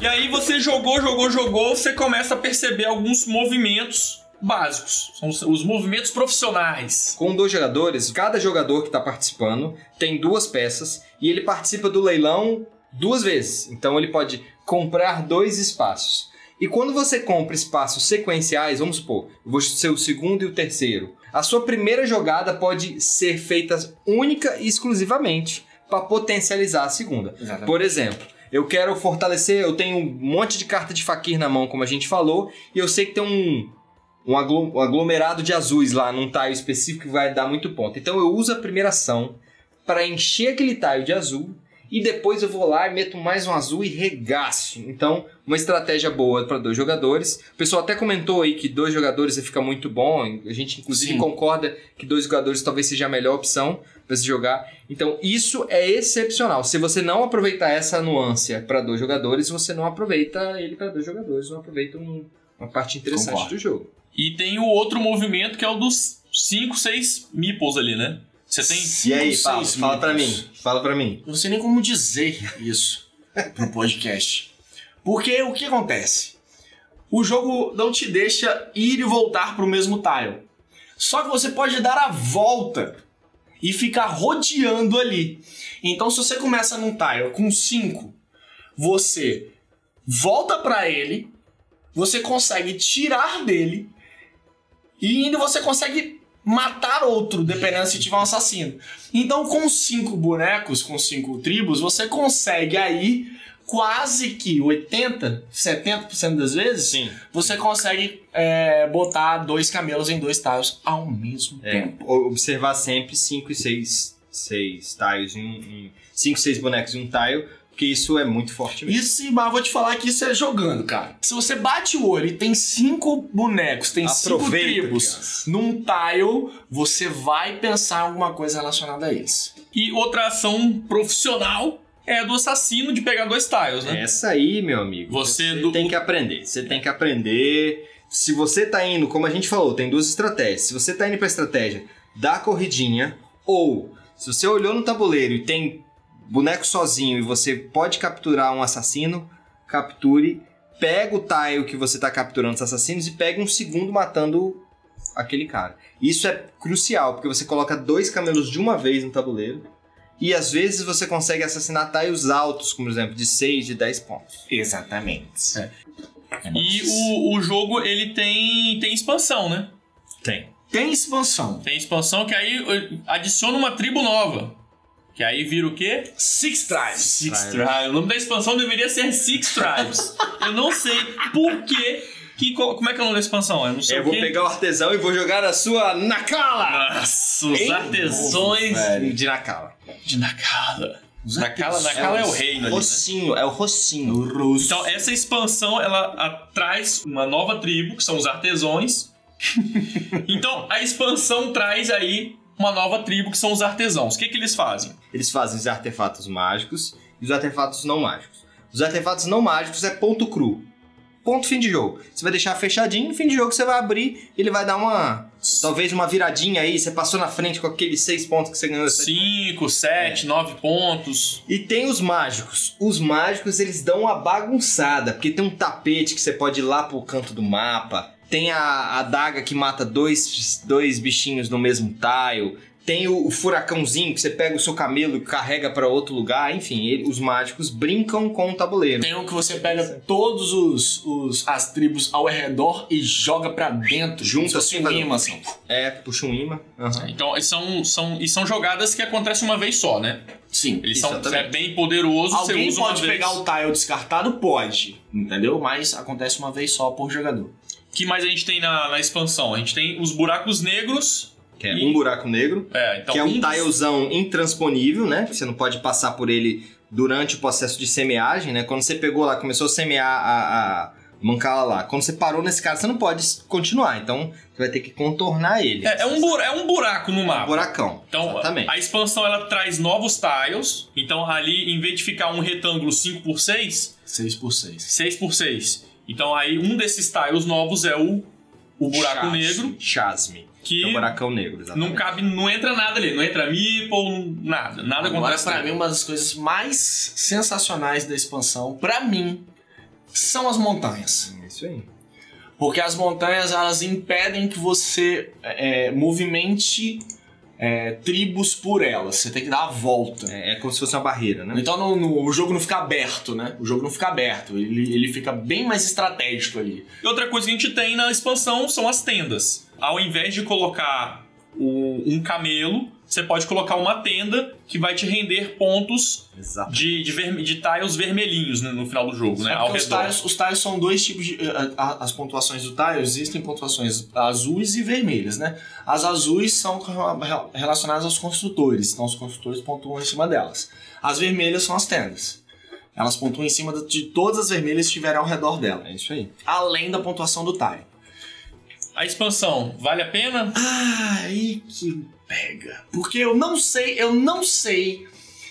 E aí você jogou, jogou, jogou, você começa a perceber alguns movimentos básicos. São os- os movimentos profissionais. Com dois jogadores, cada jogador que está participando tem duas peças e ele participa do leilão duas vezes. Então ele pode comprar dois espaços. E quando você compra espaços sequenciais, vamos supor, eu vou ser o segundo e o terceiro, a sua primeira jogada pode ser feita única e exclusivamente para potencializar a segunda. Exatamente. Por exemplo, eu quero fortalecer, eu tenho um monte de carta de faquir na mão, como a gente falou, e eu sei que tem um, um aglo- aglomerado de azuis lá num tile específico que vai dar muito ponto. Então eu uso a primeira ação para encher aquele tile de azul e depois eu vou lá e meto mais um azul e regaço. Então, uma estratégia boa para dois jogadores. O pessoal até comentou aí que dois jogadores fica muito bom. A gente inclusive Sim. concorda que dois jogadores talvez seja a melhor opção para se jogar. Então, isso é excepcional. Se você não aproveitar essa nuance para dois jogadores, você não aproveita ele para dois jogadores, não aproveita um- uma parte interessante Concordo. do jogo. E tem o outro movimento que é o dos 5, 6 meeples ali, né? Você tem. E aí, Cinco, fala, para mim. Fala para mim. Eu não sei nem como dizer isso pro podcast. Porque o que acontece? O jogo não te deixa ir e voltar pro mesmo tile. Só que você pode dar a volta e ficar rodeando ali. Então, se você começa num tile com 5, você volta pra ele, você consegue tirar dele e ainda você consegue matar outro, dependendo se tiver um assassino. Então, com cinco bonecos, com cinco tribos, você consegue aí quase que 80, 70% das vezes, Sim. você consegue é, botar dois camelos em dois tiles ao mesmo É, tempo. observar sempre 5 e 6 seis tiles em um. 5, 6 bonecos em um tile, porque isso é muito forte mesmo. Isso, mas eu vou te falar que isso é jogando, cara. Se você bate o olho e tem cinco bonecos, tem cinco Aproveita, tribos criança. num tile, você vai pensar em alguma coisa relacionada a eles. E outra ação profissional é a do assassino de pegar dois tiles, né? Essa aí, meu amigo, Você do- tem que aprender. Você tem que aprender. Se você tá indo, como a gente falou, tem duas estratégias. Se você tá indo pra estratégia da corridinha, ou se você olhou no tabuleiro e tem boneco sozinho e você pode capturar um assassino, capture, pega o tile que você tá capturando os assassinos e pega um segundo matando aquele cara. Isso é crucial, porque você coloca dois camelos de uma vez no tabuleiro. E às vezes você consegue assassinar tiles altos, como por exemplo, de 6, de 10 pontos. Exatamente. É. E o, o jogo, ele tem, tem expansão, né? Tem. Tem expansão. Tem expansão que aí eh, adiciona uma tribo nova. Que aí vira o quê? Six Tribes. Six Tribes. Tribes. O nome da expansão deveria ser Six Tribes. Eu não sei por quê. Que, co- como é que é o nome da expansão? Eu não sei Eu o vou quê. pegar o artesão e vou jogar na sua Nakala! Nossa, os Hein? artesões Velho. De Nakala. de Nakala. Os Nakala, artesãos. Nakala é o reino ali, né? Rocinho, é o Rocinho. No russo. Então, essa expansão, ela a- traz uma nova tribo, que são os artesãos. então, a expansão traz aí uma nova tribo, que são os artesãos. O que, que eles fazem? Eles fazem os artefatos mágicos e os artefatos não mágicos. Os artefatos não mágicos é ponto cru. Ponto fim de jogo. Você vai deixar fechadinho, no fim de jogo você vai abrir, ele vai dar uma. Talvez uma viradinha aí, você passou na frente com aqueles seis pontos que você ganhou. dessa 5, 7, 9 pontos. E tem os mágicos. Os mágicos eles dão uma bagunçada, porque tem um tapete que você pode ir lá pro canto do mapa. Tem a adaga que mata dois, dois bichinhos no mesmo tile. Tem o, o furacãozinho que você pega o seu camelo e carrega pra outro lugar. Enfim, ele- os mágicos brincam com o tabuleiro. Tem um que você pega todos os, os as tribos ao redor e joga pra dentro. Junta fosse assim, um imã, assim. É, puxa um imã. Aham. Então, são, são, e são jogadas que acontecem uma vez só, né? Sim. Eles são é bem poderoso, Alguém você usa pode uma vez. pegar o tile descartado? Pode. Entendeu? Mas acontece uma vez só por jogador. O que mais a gente tem na, na expansão? A gente tem os buracos negros. Que é E- um buraco negro. É, então que é um dos- tilezão intransponível, né? Você não pode passar por ele durante o processo de semeagem, né? Quando você pegou lá, começou a semear a, a mancala lá. Quando você parou nesse cara, você não pode continuar. Então, você vai ter que contornar ele. É, é um, bura- é um buraco no Um mapa. buracão. Então, Exatamente. a expansão ela traz novos tiles. Então, ali, em vez de ficar um retângulo 5x6, 6 por 6 6x6. Então, aí, um desses tiles novos é o, o buraco Chasme. negro, Chasme. Que É o buracão negro, exatamente. não cabe, não entra nada ali. Não entra meeple, nada. Nada Agora, acontece. pra mim, uma das coisas mais sensacionais da expansão, pra mim, são as montanhas. É Isso aí. Porque as montanhas, elas impedem que você é, movimente é, tribos por elas. Você tem que dar a volta. É, é como se fosse uma barreira, né? Então no- no- o jogo não fica aberto, né? O jogo não fica aberto. Ele, ele fica bem mais estratégico ali. E outra coisa que a gente tem na expansão são as tendas. Ao invés de colocar o- um camelo, você pode colocar uma tenda que vai te render pontos Exato. de, de, verme- de tiles vermelhinhos né, no final do jogo, né? Ao os redor. tiles, os tiles são dois tipos de. a- As pontuações do tile existem pontuações azuis e vermelhas, né? As azuis são rela- relacionadas aos construtores, então os construtores pontuam em cima delas. As vermelhas são as tendas. Elas pontuam em cima de todas as vermelhas que estiverem ao redor dela, É isso aí. além da pontuação do tile. A expansão, vale a pena? Ah, aí que pega. Porque eu não sei, eu não sei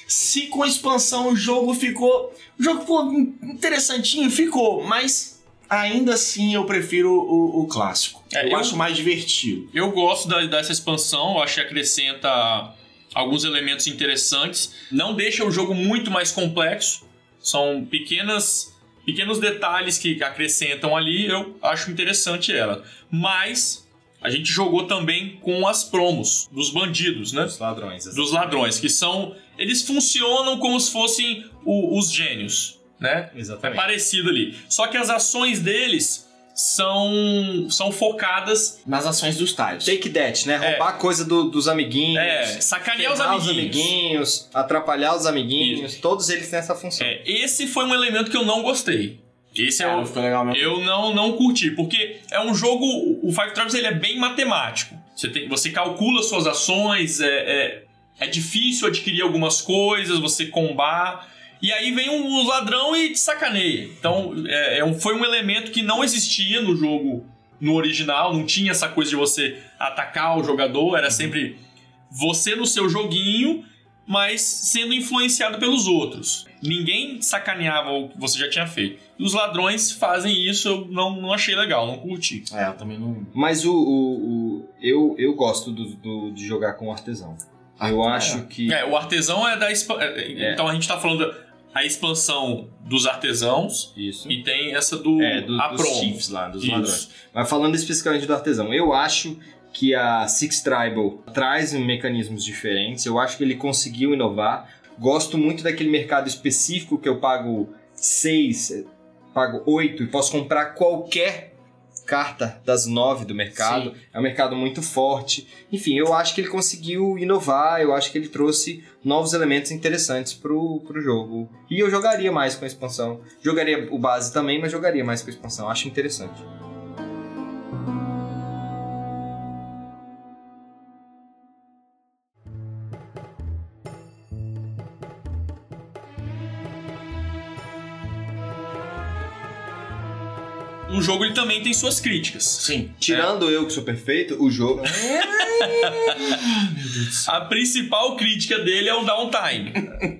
se com a expansão o jogo ficou. O jogo ficou interessantinho, ficou, mas ainda assim eu prefiro o, o clássico. É, eu, eu- acho mais divertido. Eu gosto da- dessa expansão, eu acho que acrescenta alguns elementos interessantes. Não deixa o jogo muito mais complexo. São pequenas, pequenos detalhes que acrescentam ali, eu acho interessante ela. Mas a gente jogou também com as promos dos bandidos, né? Os ladrões. Dos ladrões, que são. Eles funcionam como se fossem o- os gênios, né? É Exatamente. parecido ali. Só que as ações deles são, são focadas Nas ações dos tiles. Take that, né? É. Roubar coisa do- dos amiguinhos. É, sacanear os ferrar amiguinhos. atrapalhar os amiguinhos. Todos eles têm essa função. É, esse foi um elemento que eu não gostei. Esse é, É, o. mesmo. Eu não, não curti, porque é um jogo. O Five Tribes ele é bem matemático. Você, tem, você calcula suas ações, é, é, é difícil adquirir algumas coisas, você combar. E aí vem um ladrão e te sacaneia. Então, é, é um- foi um elemento que não existia no jogo no original, não tinha essa coisa de você atacar o jogador, era sempre você no seu joguinho, mas sendo influenciado pelos outros. Ninguém sacaneava o que você já tinha feito. E os ladrões fazem isso, eu não, não achei legal, não curti. É, eu também não. Mas o, o- o- eu, eu gosto do, do- de jogar com artesão. eu Ah, acho que. É, o artesão é da. é, É. Então a gente tá falando da a expansão dos artesãos Isso. e tem essa do. É, do, dos chiefs lá, dos Isso. ladrões. Mas falando especificamente do artesão, eu acho que a Six Tribal traz mecanismos diferentes. Eu acho que ele conseguiu inovar. Gosto muito daquele mercado específico que eu pago 6, pago 8 e posso comprar qualquer carta das nove do mercado. É um mercado muito forte. Enfim, eu acho que ele conseguiu inovar, eu acho que ele trouxe novos elementos interessantes pro, pro jogo. E eu jogaria mais com a expansão. Jogaria o base também, mas jogaria mais com a expansão. Acho interessante. O jogo ele também tem suas críticas. Sim. Tirando eu que sou perfeito, o jogo. A principal crítica dele é o downtime.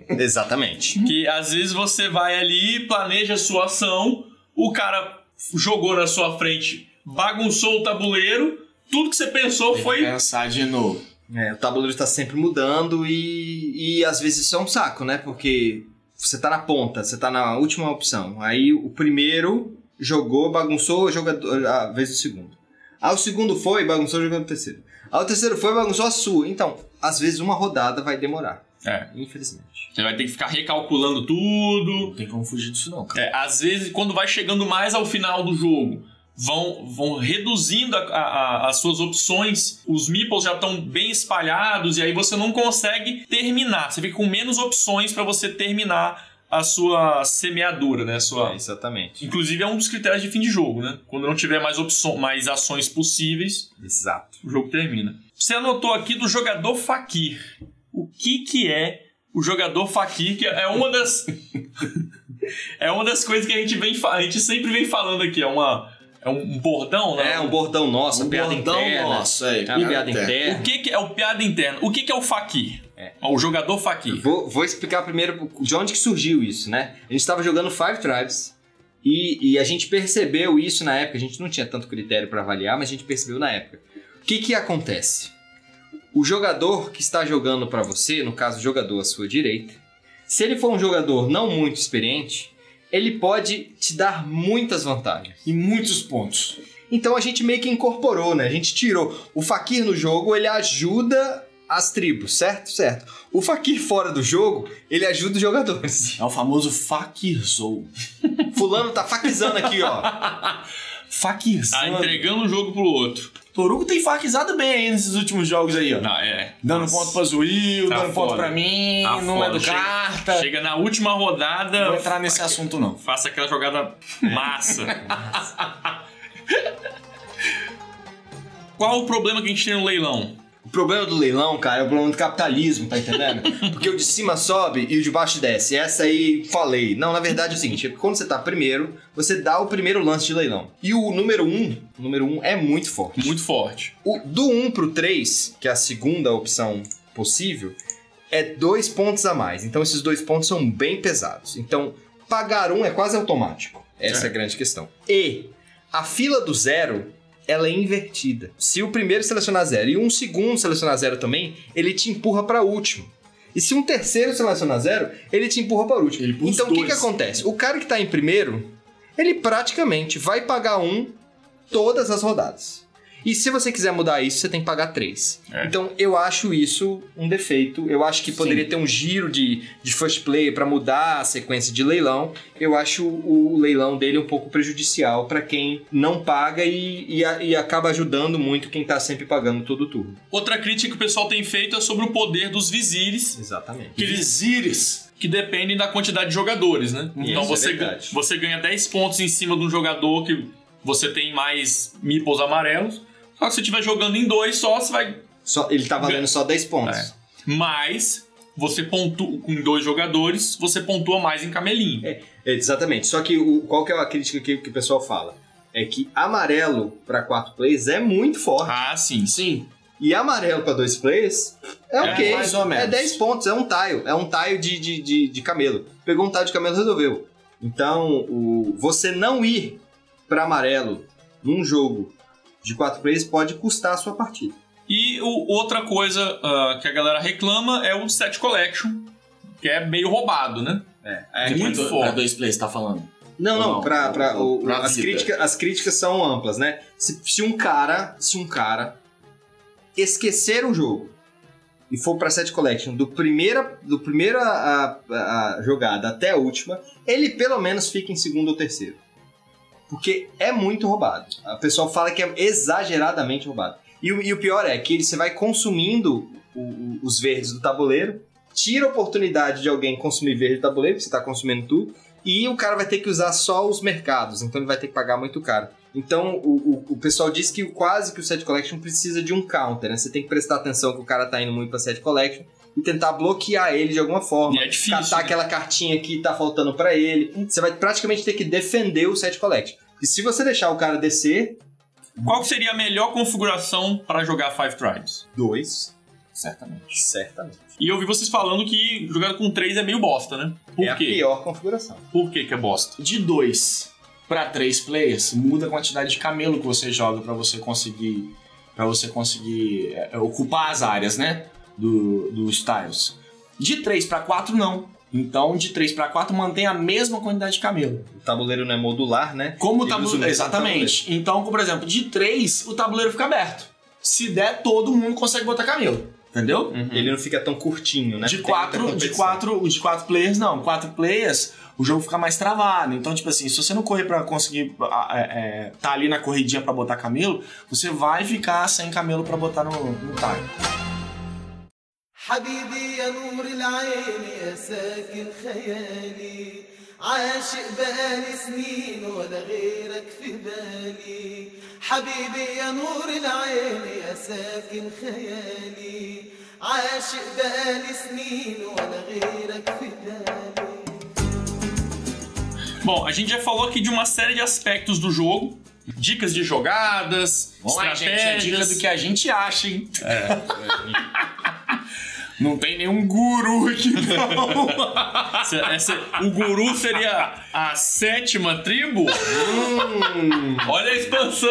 Exatamente. que às vezes você vai ali, planeja a sua ação, o cara jogou na sua frente, bagunçou o tabuleiro, tudo que você pensou foi. pensar de novo. É, o tabuleiro está sempre mudando e, e às vezes isso é um saco, né? Porque você tá na ponta, você tá na última opção. Aí o primeiro jogou, bagunçou o jogador, a vez do segundo. Aí o segundo foi, bagunçou o jogador do terceiro. Aí o terceiro foi, bagunçou a sua. Então, às vezes uma rodada vai demorar. É, Infelizmente. você vai ter que ficar recalculando tudo. Não tem como fugir disso, não, cara. É, às vezes, quando vai chegando mais ao final do jogo, vão, vão reduzindo a- a- a- as suas opções, os meeples já estão bem espalhados e aí você não consegue terminar. Você fica com menos opções para você terminar a sua semeadura, né? A sua... É, exatamente. Inclusive é um dos critérios de fim de jogo, né? Quando não tiver mais opções, mais ações possíveis, Exato. o jogo termina. Você anotou aqui do jogador Fakir. O que que é o jogador Fakir? Que é uma das é uma das coisas que a gente vem a gente sempre vem falando aqui, é uma é um bordão, né? É um bordão nosso, Um piada bordão interna. nosso, é, É piada O interna. que que é o piada interna? O que que é o Fakir? É. O jogador Fakir. Vou, vou explicar primeiro de onde que surgiu isso, né? A gente estava jogando Five Tribes e, e a gente percebeu isso na época. A gente não tinha tanto critério para avaliar, mas a gente percebeu na época. O que que acontece? O jogador que está jogando para você, no caso o jogador à sua direita, se ele for um jogador não muito experiente, ele pode te dar muitas vantagens. E muitos pontos. Então a gente meio que incorporou, né? A gente tirou. O Fakir no jogo, ele ajuda as tribos, certo? Certo. O Fakir fora do jogo, ele ajuda os jogadores. É o famoso Fakirzou. Fulano tá faquizando aqui, ó. faquizando. Tá entregando o jogo pro outro. Torugo tem faquizado bem aí nesses últimos jogos aí, ó. Não, é. Dando Nossa. ponto pra Zuil, Tá dando ponto foda. pra mim, Tá não é foda. do Chega- carta. Chega na última rodada. Não vou entrar nesse assunto, não. Faça aquela jogada massa. Qual o problema que a gente tem no leilão? O problema do leilão, cara, é o problema do capitalismo, tá entendendo? Porque o de cima sobe e o de baixo desce. Essa aí, falei. Não, na verdade é o seguinte, é quando você tá primeiro, você dá o primeiro lance de leilão. E o número um, o número um é muito forte. Muito forte. O, do 1 pro 3, que é a segunda opção possível, é dois pontos a mais. Então esses dois pontos são bem pesados. Então, pagar um é quase automático. Essa é, a grande questão. E a fila do zero, ela é invertida. Se o primeiro selecionar zero e um segundo selecionar zero também, ele te empurra para último. E se um terceiro selecionar zero, ele te empurra para último. Então o que, que acontece? O cara que tá em primeiro, ele praticamente vai pagar um todas as rodadas. E se você quiser mudar isso, você tem que pagar três. É. Então eu acho isso um defeito. Eu acho que poderia ter um giro de, de first play para mudar a sequência de leilão. Eu acho o leilão dele um pouco prejudicial para quem não paga e, e, a- e acaba ajudando muito quem tá sempre pagando todo turno. Outra crítica que o pessoal tem feito é sobre o poder dos vizires, Exatamente. que eles Visires. que dependem da quantidade de jogadores, né? então é você, verdade. você ganha 10 pontos em cima de um jogador que você tem mais meeples amarelos. Só que se você estiver jogando em dois só, você vai. Só, ele tá valendo só 10 pontos. É. Mas você pontua com dois jogadores, você pontua mais em camelinho. É, exatamente. Só que o, qual que é a crítica que, que o pessoal fala? É que amarelo para quatro players é muito forte. Ah, sim. Sim. E amarelo para dois players é É, ok. mais ou menos. É 10 pontos, é um tile. É um tile de, de, de, de camelo. Pegou um tile de camelo resolveu. Então, o, você não ir para amarelo num jogo de quatro players pode custar a sua partida. E o- outra coisa ah, que a galera reclama é o set collection, que é meio roubado, né? É, muito Pra forte. dois plays, tá falando? Não, não, Não, pra, pra, o- pra as, vida. críticas, as críticas são amplas, né? Se, se um cara, se um cara esquecer o jogo e for pra set collection do primeira, do primeira a, a jogada até a última, ele pelo menos fica em segundo ou terceiro. Porque é muito roubado. A pessoa fala que é exageradamente roubado. E, o- e o pior é que você vai consumindo o- o- os verdes do tabuleiro, tira a oportunidade de alguém consumir verde do tabuleiro, porque você está consumindo tudo, e o cara vai ter que usar só os mercados, então ele vai ter que pagar muito caro. Então o, o, o pessoal diz que quase que o set collection precisa de um counter, né? Você tem que prestar atenção que o cara tá indo muito pra set collection e tentar bloquear ele de alguma forma. E é difícil, Catar né? aquela cartinha que tá faltando pra ele. Você vai praticamente ter que defender o set collection. E se você deixar o cara descer, Qual seria a melhor configuração para jogar Five Tribes? dois, Certamente. certamente. E eu vi vocês falando que jogar com três é meio bosta, né? Por é a quê? pior configuração. Por que que é bosta? De dois pra três players, muda a quantidade de camelo que você joga pra você conseguir para você conseguir é, ocupar as áreas, né? Do, dos tiles. De 3 pra 4, não. Então, de 3 pra 4, mantém a mesma quantidade de camelo. O tabuleiro não é modular, né? Como o tabuleiro. Exatamente. Então, por exemplo, de 3, o tabuleiro fica aberto. Se der, todo mundo consegue botar camelo. Entendeu? Ele não fica tão curtinho, né? De quatro, de quatro, de quatro players, não. Quatro players, o jogo fica mais travado. Então, tipo assim, se você não correr pra conseguir é, é, tá ali na corridinha pra botar camelo, você vai ficar sem camelo pra botar no, no time. حبيبي يا نور العين يا ساكن خيالي عاشق بقالي سنين ولا غيرك في بالي حبيبي يا نور العين يا ساكن خيالي عاشق بقالي سنين ولا غيرك في بالي Bom, a gente já falou aqui de uma série de aspectos do jogo. Dicas de jogadas, Vamos lá, gente, é a estratégias. dica do que a gente acha, hein? não tem nenhum guru aqui, não. Essa- essa- o guru seria a sétima tribo? Hum. Olha a expansão!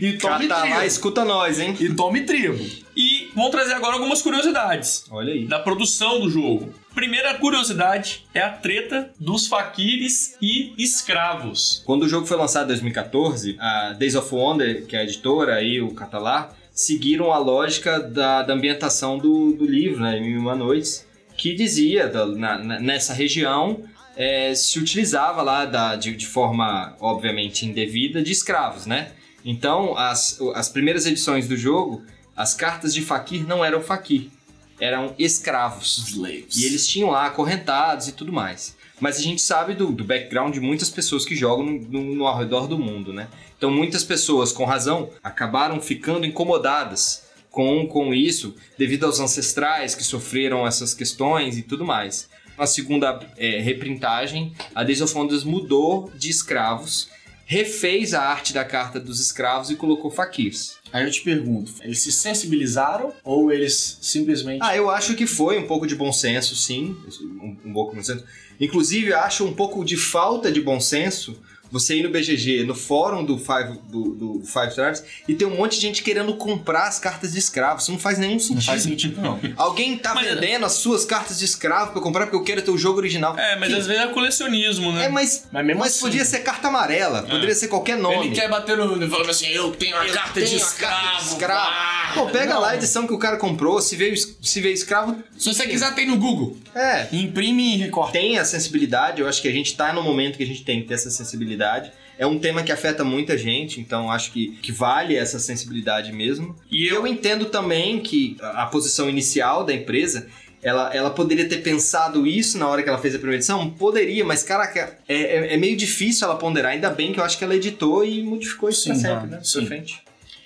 e tome Catar lá, tribo. escuta nós, hein? E tome tribo. E vamos trazer agora algumas curiosidades Olha aí. da produção do jogo. Primeira curiosidade é a treta dos faquires e escravos. Quando o jogo foi lançado em 2014, a Days of Wonder, que é a editora e o Catalar, seguiram a lógica da, da ambientação do, do livro, né, Mil e Uma Noites, que dizia da- na- nessa região é, se utilizava lá da- de, de forma obviamente indevida de escravos, né? Então as, as primeiras edições do jogo, as cartas de faquir não eram faquir, eram escravos. Slaves. E eles tinham lá acorrentados e tudo mais. Mas a gente sabe do, do background de muitas pessoas que jogam no, no, no ao redor do mundo, né? Então muitas pessoas, com razão, acabaram ficando incomodadas com, com isso, devido aos ancestrais que sofreram essas questões e tudo mais. Na segunda é, reprintagem, a Days of Wonders mudou de escravos, refez a arte da carta dos escravos e colocou faquirs. Aí eu te pergunto, eles se sensibilizaram ou eles simplesmente. Ah, eu acho que foi um pouco de bom senso, sim. Um, um pouco de bom senso. Inclusive, eu acho um pouco de falta de bom senso você ir no BGG, no fórum do Five, do, do Five Tribes, e ter um monte de gente querendo comprar as cartas de escravos. Isso não faz nenhum sentido. não faz sentido, não. Alguém tá Mas- vendendo as suas cartas de escravo pra eu comprar porque eu quero ter o jogo original. É, mas Que- às vezes é colecionismo, né? É, mas, Mas mesmo mas assim- podia ser carta amarela, poderia ser qualquer nome. Ele quer bater no. Ele falando assim: eu tenho a Eu carta de tenho a escravo. carta de escravo. Ah, Pô, pega não. lá a edição que o cara comprou, se veio, se veio escravo. Se você quiser, tem no Google. É, Imprime e recorta. tem a sensibilidade, eu acho que a gente tá no momento que a gente tem que ter essa sensibilidade. É um tema que afeta muita gente, então acho que, que vale essa sensibilidade mesmo. E eu entendo também que a a posição inicial da empresa, ela, ela poderia ter pensado isso na hora que ela fez a primeira edição? Poderia, mas caraca, é, é, é meio difícil ela ponderar. Ainda bem que eu acho que ela editou e modificou isso pra Sim, sempre, tá. né? Sim. Pra frente.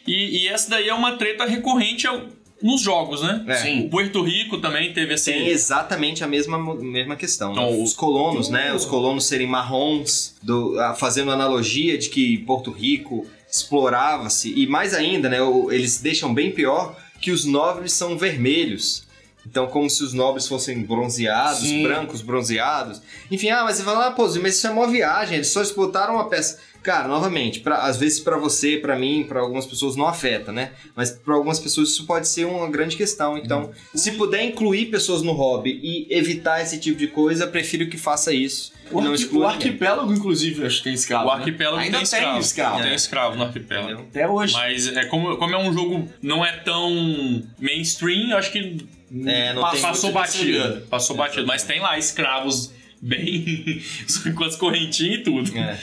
E, e essa daí é uma treta recorrente ao- nos jogos, né? É. Sim. O Puerto Rico também teve esse. Tem exatamente a mesma, mesma questão. né? Então, Os colonos, né? Os colonos serem marrons, do- fazendo analogia de que Porto Rico explorava-se. E mais ainda, né? Eles deixam bem pior que os nobres são vermelhos. Então, como se os nobres fossem bronzeados, Sim. brancos bronzeados. Enfim, ah, mas você fala, ah, pô, mas isso é uma viagem, eles só explotaram uma peça. Cara, novamente, pra, às vezes pra você, pra mim, pra algumas pessoas não afeta, né? Mas pra algumas pessoas isso pode ser uma grande questão. Então, se puder incluir pessoas no hobby e evitar esse tipo de coisa, prefiro que faça isso. O, e não arqui- exclua o ninguém. arquipélago, inclusive, acho que tem escravo. O né? arquipélago Ainda tem tem escravo. escravo. Tem escravo no arquipélago. Entendeu? Até hoje. Mas é como, como é um jogo não é tão mainstream, eu acho que É, não passou, tem passou batido. Passou batido. Mas tem lá escravos bem. com as correntinhas e tudo. É.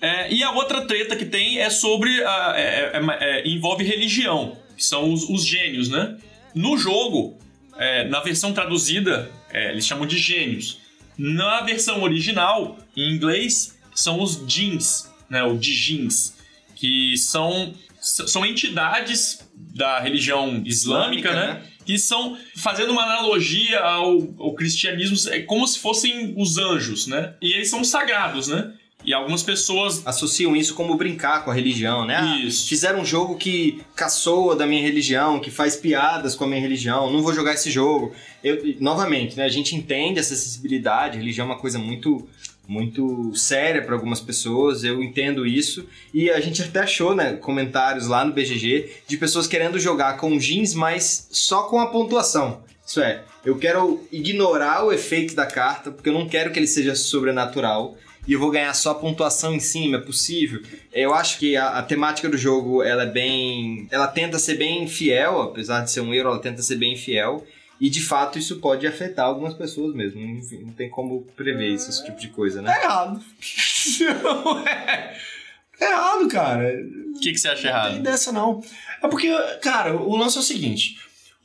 É, e a outra treta que tem é sobre. a- é- é- é- envolve religião, que são os, os gênios, né? No jogo, é, na versão traduzida, é, eles chamam de gênios. Na versão original, em inglês, são os djinns, né? O djinns, que são, são entidades da religião islâmica, Islâmica, né? né? Que são, fazendo uma analogia ao, ao cristianismo, é como se fossem os anjos, né? E eles são sagrados, né? E algumas pessoas Associam isso como brincar com a religião, né? Ah, Isso. Fizeram um jogo que caçoa da minha religião, que faz piadas com a minha religião, não vou jogar esse jogo. Eu, novamente, né? A gente entende essa sensibilidade, religião é uma coisa muito muito séria para algumas pessoas, eu entendo isso. E a gente até achou, né, comentários lá no BGG de pessoas querendo jogar com jeans, mas só com a pontuação. Isso é, eu quero ignorar o efeito da carta, porque eu não quero que ele seja sobrenatural. E eu vou ganhar só a pontuação em cima, é possível. Eu acho que a, a temática do jogo, ela é bem... Ela tenta ser bem fiel, apesar de ser um euro, ela tenta ser bem fiel. E de fato isso pode afetar algumas pessoas mesmo. Enfim, não tem como prever isso, esse tipo de coisa, né? Tá errado. Não é. É errado, cara. O que, que você acha Não tem errado? dessa, não. É porque, cara, o lance é o seguinte.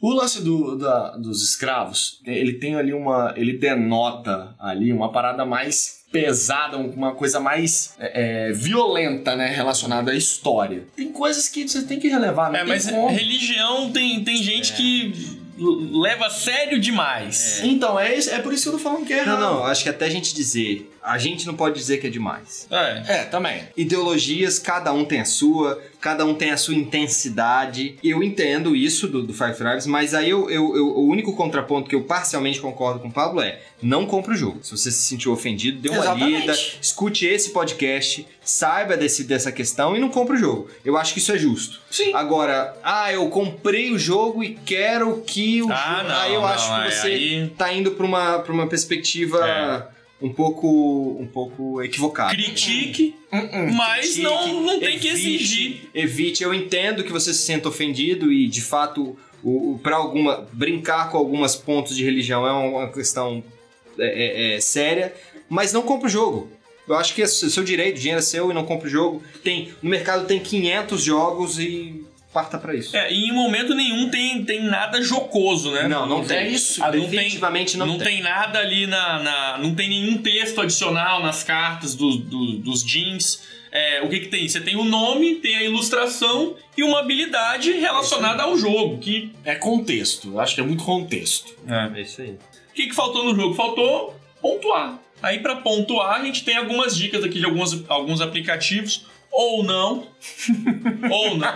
O lance do, da- dos escravos, ele tem ali uma. Ele denota ali uma parada mais pesada, uma coisa mais é, é, violenta, né? Relacionada à história. Tem coisas que você tem que relevar, não É, mas como. religião tem, tem gente que l- leva a sério demais. Então, é, isso- é por isso que eu tô falando que é Não, errado. não, acho que até a gente dizer. A gente não pode dizer que é demais. É. É, também. Ideologias, cada um tem a sua, cada um tem a sua intensidade. Eu entendo isso do, do Five Tribes, mas aí eu, eu- eu- o único contraponto que eu parcialmente concordo com o Pablo é: não compre o jogo. Se você se sentiu ofendido, dê uma Exatamente. lida, escute esse podcast, saiba desse, dessa questão e não compre o jogo. Eu acho que isso é justo. Sim. Agora, ah, eu comprei o jogo e quero que o Ah, jogo. não, aí eu não, acho que é, você aí- tá indo pra uma, pra uma perspectiva. É. Um pouco, um pouco equivocada. Critique, mas Critique, não, não tem que evite, exigir. Evite, eu entendo que você se senta ofendido e de fato O, o, para alguma brincar com alguns pontos de religião é uma questão é, é, é, séria, mas não compra o jogo. Eu acho que é seu direito, o dinheiro é seu e não compra o jogo. Tem, no mercado tem 500 jogos e parta para isso. É, e em momento nenhum tem, tem nada jocoso, né? Não, não tem. É isso. Ah, não Definitivamente não, não tem. nada ali na, na, Não tem nenhum texto adicional nas cartas do, do, dos jeans. É, o que, que tem? Você tem o nome, tem a ilustração e uma habilidade relacionada ao jogo. Que... É contexto. Eu acho que é muito contexto. É, é isso aí. O que, que faltou no jogo? Faltou pontuar. Aí, para pontuar, a gente tem algumas dicas aqui de alguns, alguns aplicativos ou não. ou não.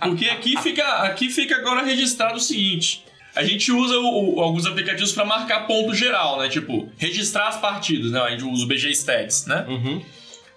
Porque aqui fica, aqui fica agora registrado o seguinte. A gente usa o, o, alguns aplicativos para marcar ponto geral, né? Tipo, registrar as partidas, né? A gente usa o BG Stats, né? Uhum.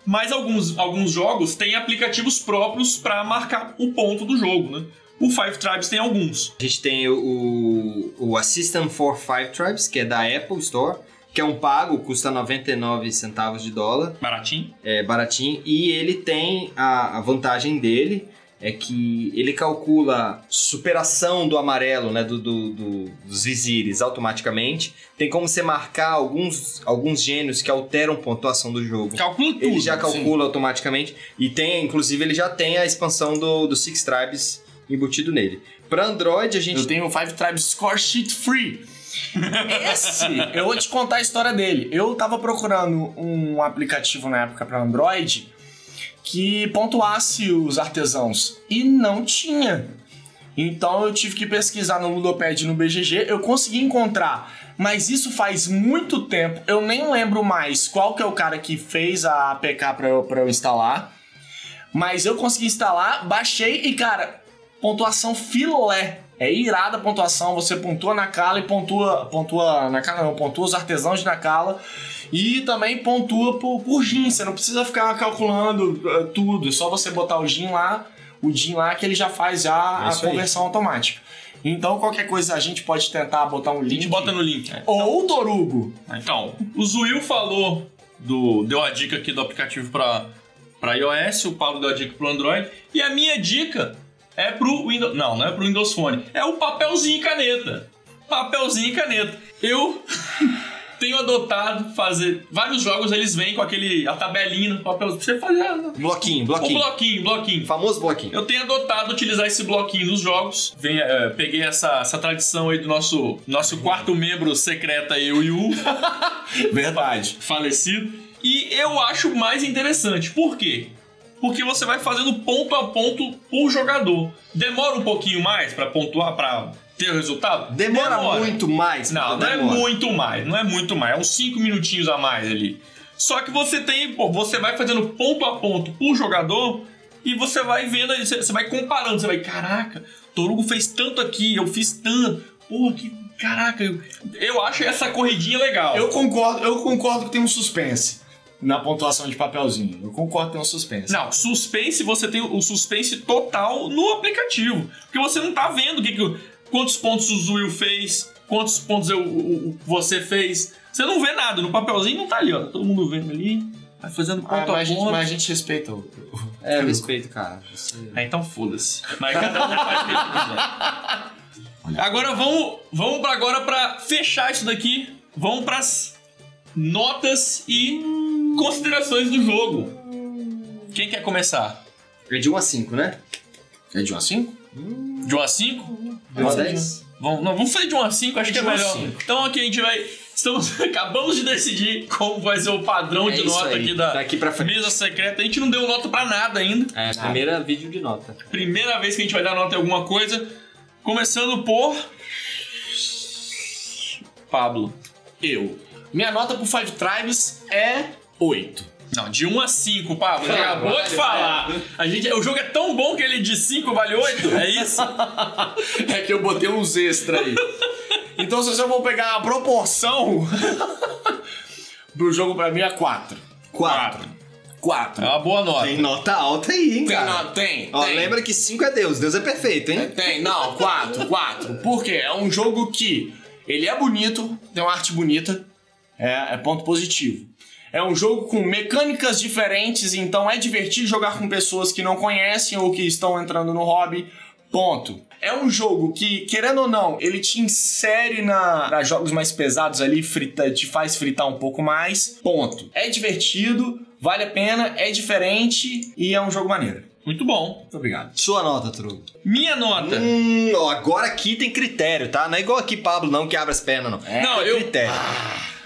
Mas alguns, alguns jogos têm aplicativos próprios para marcar o ponto do jogo, né? O Five Tribes tem alguns. A gente tem o, o Assistant for Five Tribes, que é da Apple Store que é um pago, custa 99 centavos de dólar. Baratinho. É, baratinho. E ele tem a, a vantagem dele é que ele calcula superação do amarelo, né, do, do, do, dos vizires automaticamente. Tem como você marcar alguns, alguns gênios que alteram a pontuação do jogo. Calcula tudo. Ele já calcula sim. automaticamente. E tem, inclusive, ele já tem a expansão do, do Six Tribes embutido nele. Para Android, a gente. Eu tenho o Five Tribes Score Sheet Free. Esse, eu vou te contar a história dele. Eu tava procurando um aplicativo na época para Android que pontuasse os artesãos e não tinha. Então eu tive que pesquisar no Ludopad e no BGG, eu consegui encontrar, mas isso faz muito tempo, eu nem lembro mais qual que é o cara que fez a APK para eu, pra eu instalar. Mas eu consegui instalar, baixei e cara, pontuação filé. É irada a pontuação, você pontua na cala e pontua. Pontua. Na cala não, pontua os artesãos de Nakala. E também pontua por, por gin. Você não precisa ficar calculando uh, tudo. É só você botar o gin lá, o gin lá que ele já faz já é a conversão aí. automática. Então, qualquer coisa a gente pode tentar botar um link. A gente bota no link. É. Ou o Torugo. Então, o Zuil falou do. deu a dica aqui do aplicativo para para iOS, o Paulo deu a dica pro Android. E a minha dica é pro Windows. Não, não é pro Windows Phone. É o papelzinho e caneta. Papelzinho e caneta. Eu tenho adotado fazer. Vários jogos eles vêm com aquele. a tabelinha no papel. Pra você fazer. Bloquinho, bloquinho. O bloquinho, bloquinho. Famoso bloquinho. Eu tenho adotado utilizar esse bloquinho nos jogos. Vem, é, peguei essa, essa tradição aí do nosso, nosso quarto membro secreto aí, o Yu. Verdade. Falecido. E eu acho mais interessante. Por quê? Porque você vai fazendo ponto a ponto por jogador. Demora um pouquinho mais para pontuar, para ter o resultado? Demora, demora, muito mais. Não, não é muito mais, não é muito mais, é uns 5 minutinhos a mais ali. Só que você tem, pô, você vai fazendo ponto a ponto por jogador e você vai vendo, você vai comparando, você vai, caraca, Torugo fez tanto aqui, eu fiz tanto. Pô, que caraca, eu, eu acho essa corridinha legal. Eu concordo, eu concordo que tem um suspense na pontuação de papelzinho. Eu concordo que tem um suspense. Não, suspense você tem o suspense total no aplicativo. Porque você não tá vendo que, que, quantos pontos o Will fez, quantos pontos eu, o, você fez. Você não vê nada. No papelzinho não tá ali, ó. Tá todo mundo vendo ali. Vai fazendo ponto ah, mas a, a gente, mas a gente respeita o. É, eu respeito, cara. Você... É, então foda-se. Mas cada um faz o que quiser. Agora vamos, vamos pra agora pra fechar isso daqui. Vamos pras notas e considerações do jogo. Quem quer começar? É de 1 a 5, né? É de 1 a 5? De 1 a 5? De 1 a 10? Vamos, não, vamos fazer de 1 a 5, acho que é melhor. Então aqui a gente vai. Estamos, acabamos de decidir como vai ser o padrão é de nota aí. aqui da Daqui pra frente. mesa secreta. A gente não deu nota pra nada ainda. É, primeira vídeo de nota. Primeira vez que a gente vai dar nota em alguma coisa. Começando por. Pablo. Eu. Minha nota pro Five Tribes é 8. Não, de 1 a 5, Pablo. Já acabou de falar. A gente, o jogo é tão bom que ele de 5 vale 8, é isso? é que eu botei uns extra aí. Então, se você for pegar a proporção do jogo pra mim é 4. 4. 4. É uma boa nota. Tem nota alta aí, hein, tem cara? No, tem, Ó, tem. lembra que 5 é Deus. Deus é perfeito, hein? Tem, não, 4, 4. Por quê? É um jogo que ele é bonito, tem uma arte bonita, é, é ponto positivo. É um jogo com mecânicas diferentes, então é divertido jogar com pessoas que não conhecem ou que estão entrando no hobby. Ponto. É um jogo que, querendo ou não, ele te insere na, pra jogos mais pesados ali, frita, te faz fritar um pouco mais. Ponto. É divertido, vale a pena, é diferente e é um jogo maneiro. Muito bom. Muito obrigado. Sua nota, Trugo. Minha nota. Hum, ó, agora aqui tem critério, tá? Não é igual aqui, Pablo, não, que abre as pernas, não. É, Não, tem eu- critério.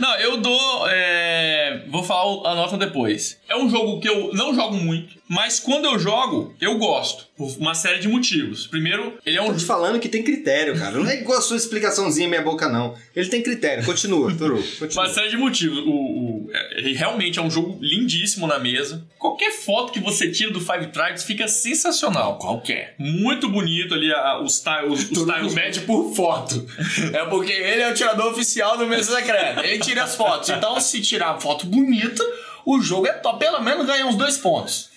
Não, eu dou. é, Vou falar a nota depois. É um jogo que eu não jogo muito, mas quando eu jogo, eu gosto. Por uma série de motivos. Primeiro, ele é um Tô te falando que tem critério, cara. Não é igual a sua explicaçãozinha meia boca, não. Ele tem critério. Continua, Trugo. Continua. Uma série de motivos. O, o- é- ele realmente é um jogo lindíssimo na mesa. Qualquer foto que você tira do Five Tribes fica sensacional. Qualquer. Muito bonito ali a- os tiles. Os, os tiles mede por foto. É porque ele é o tirador oficial do Mesa Secreta. Ele tira as fotos. Então, se tirar foto bonita, o jogo é top. Pelo menos ganha uns dois pontos.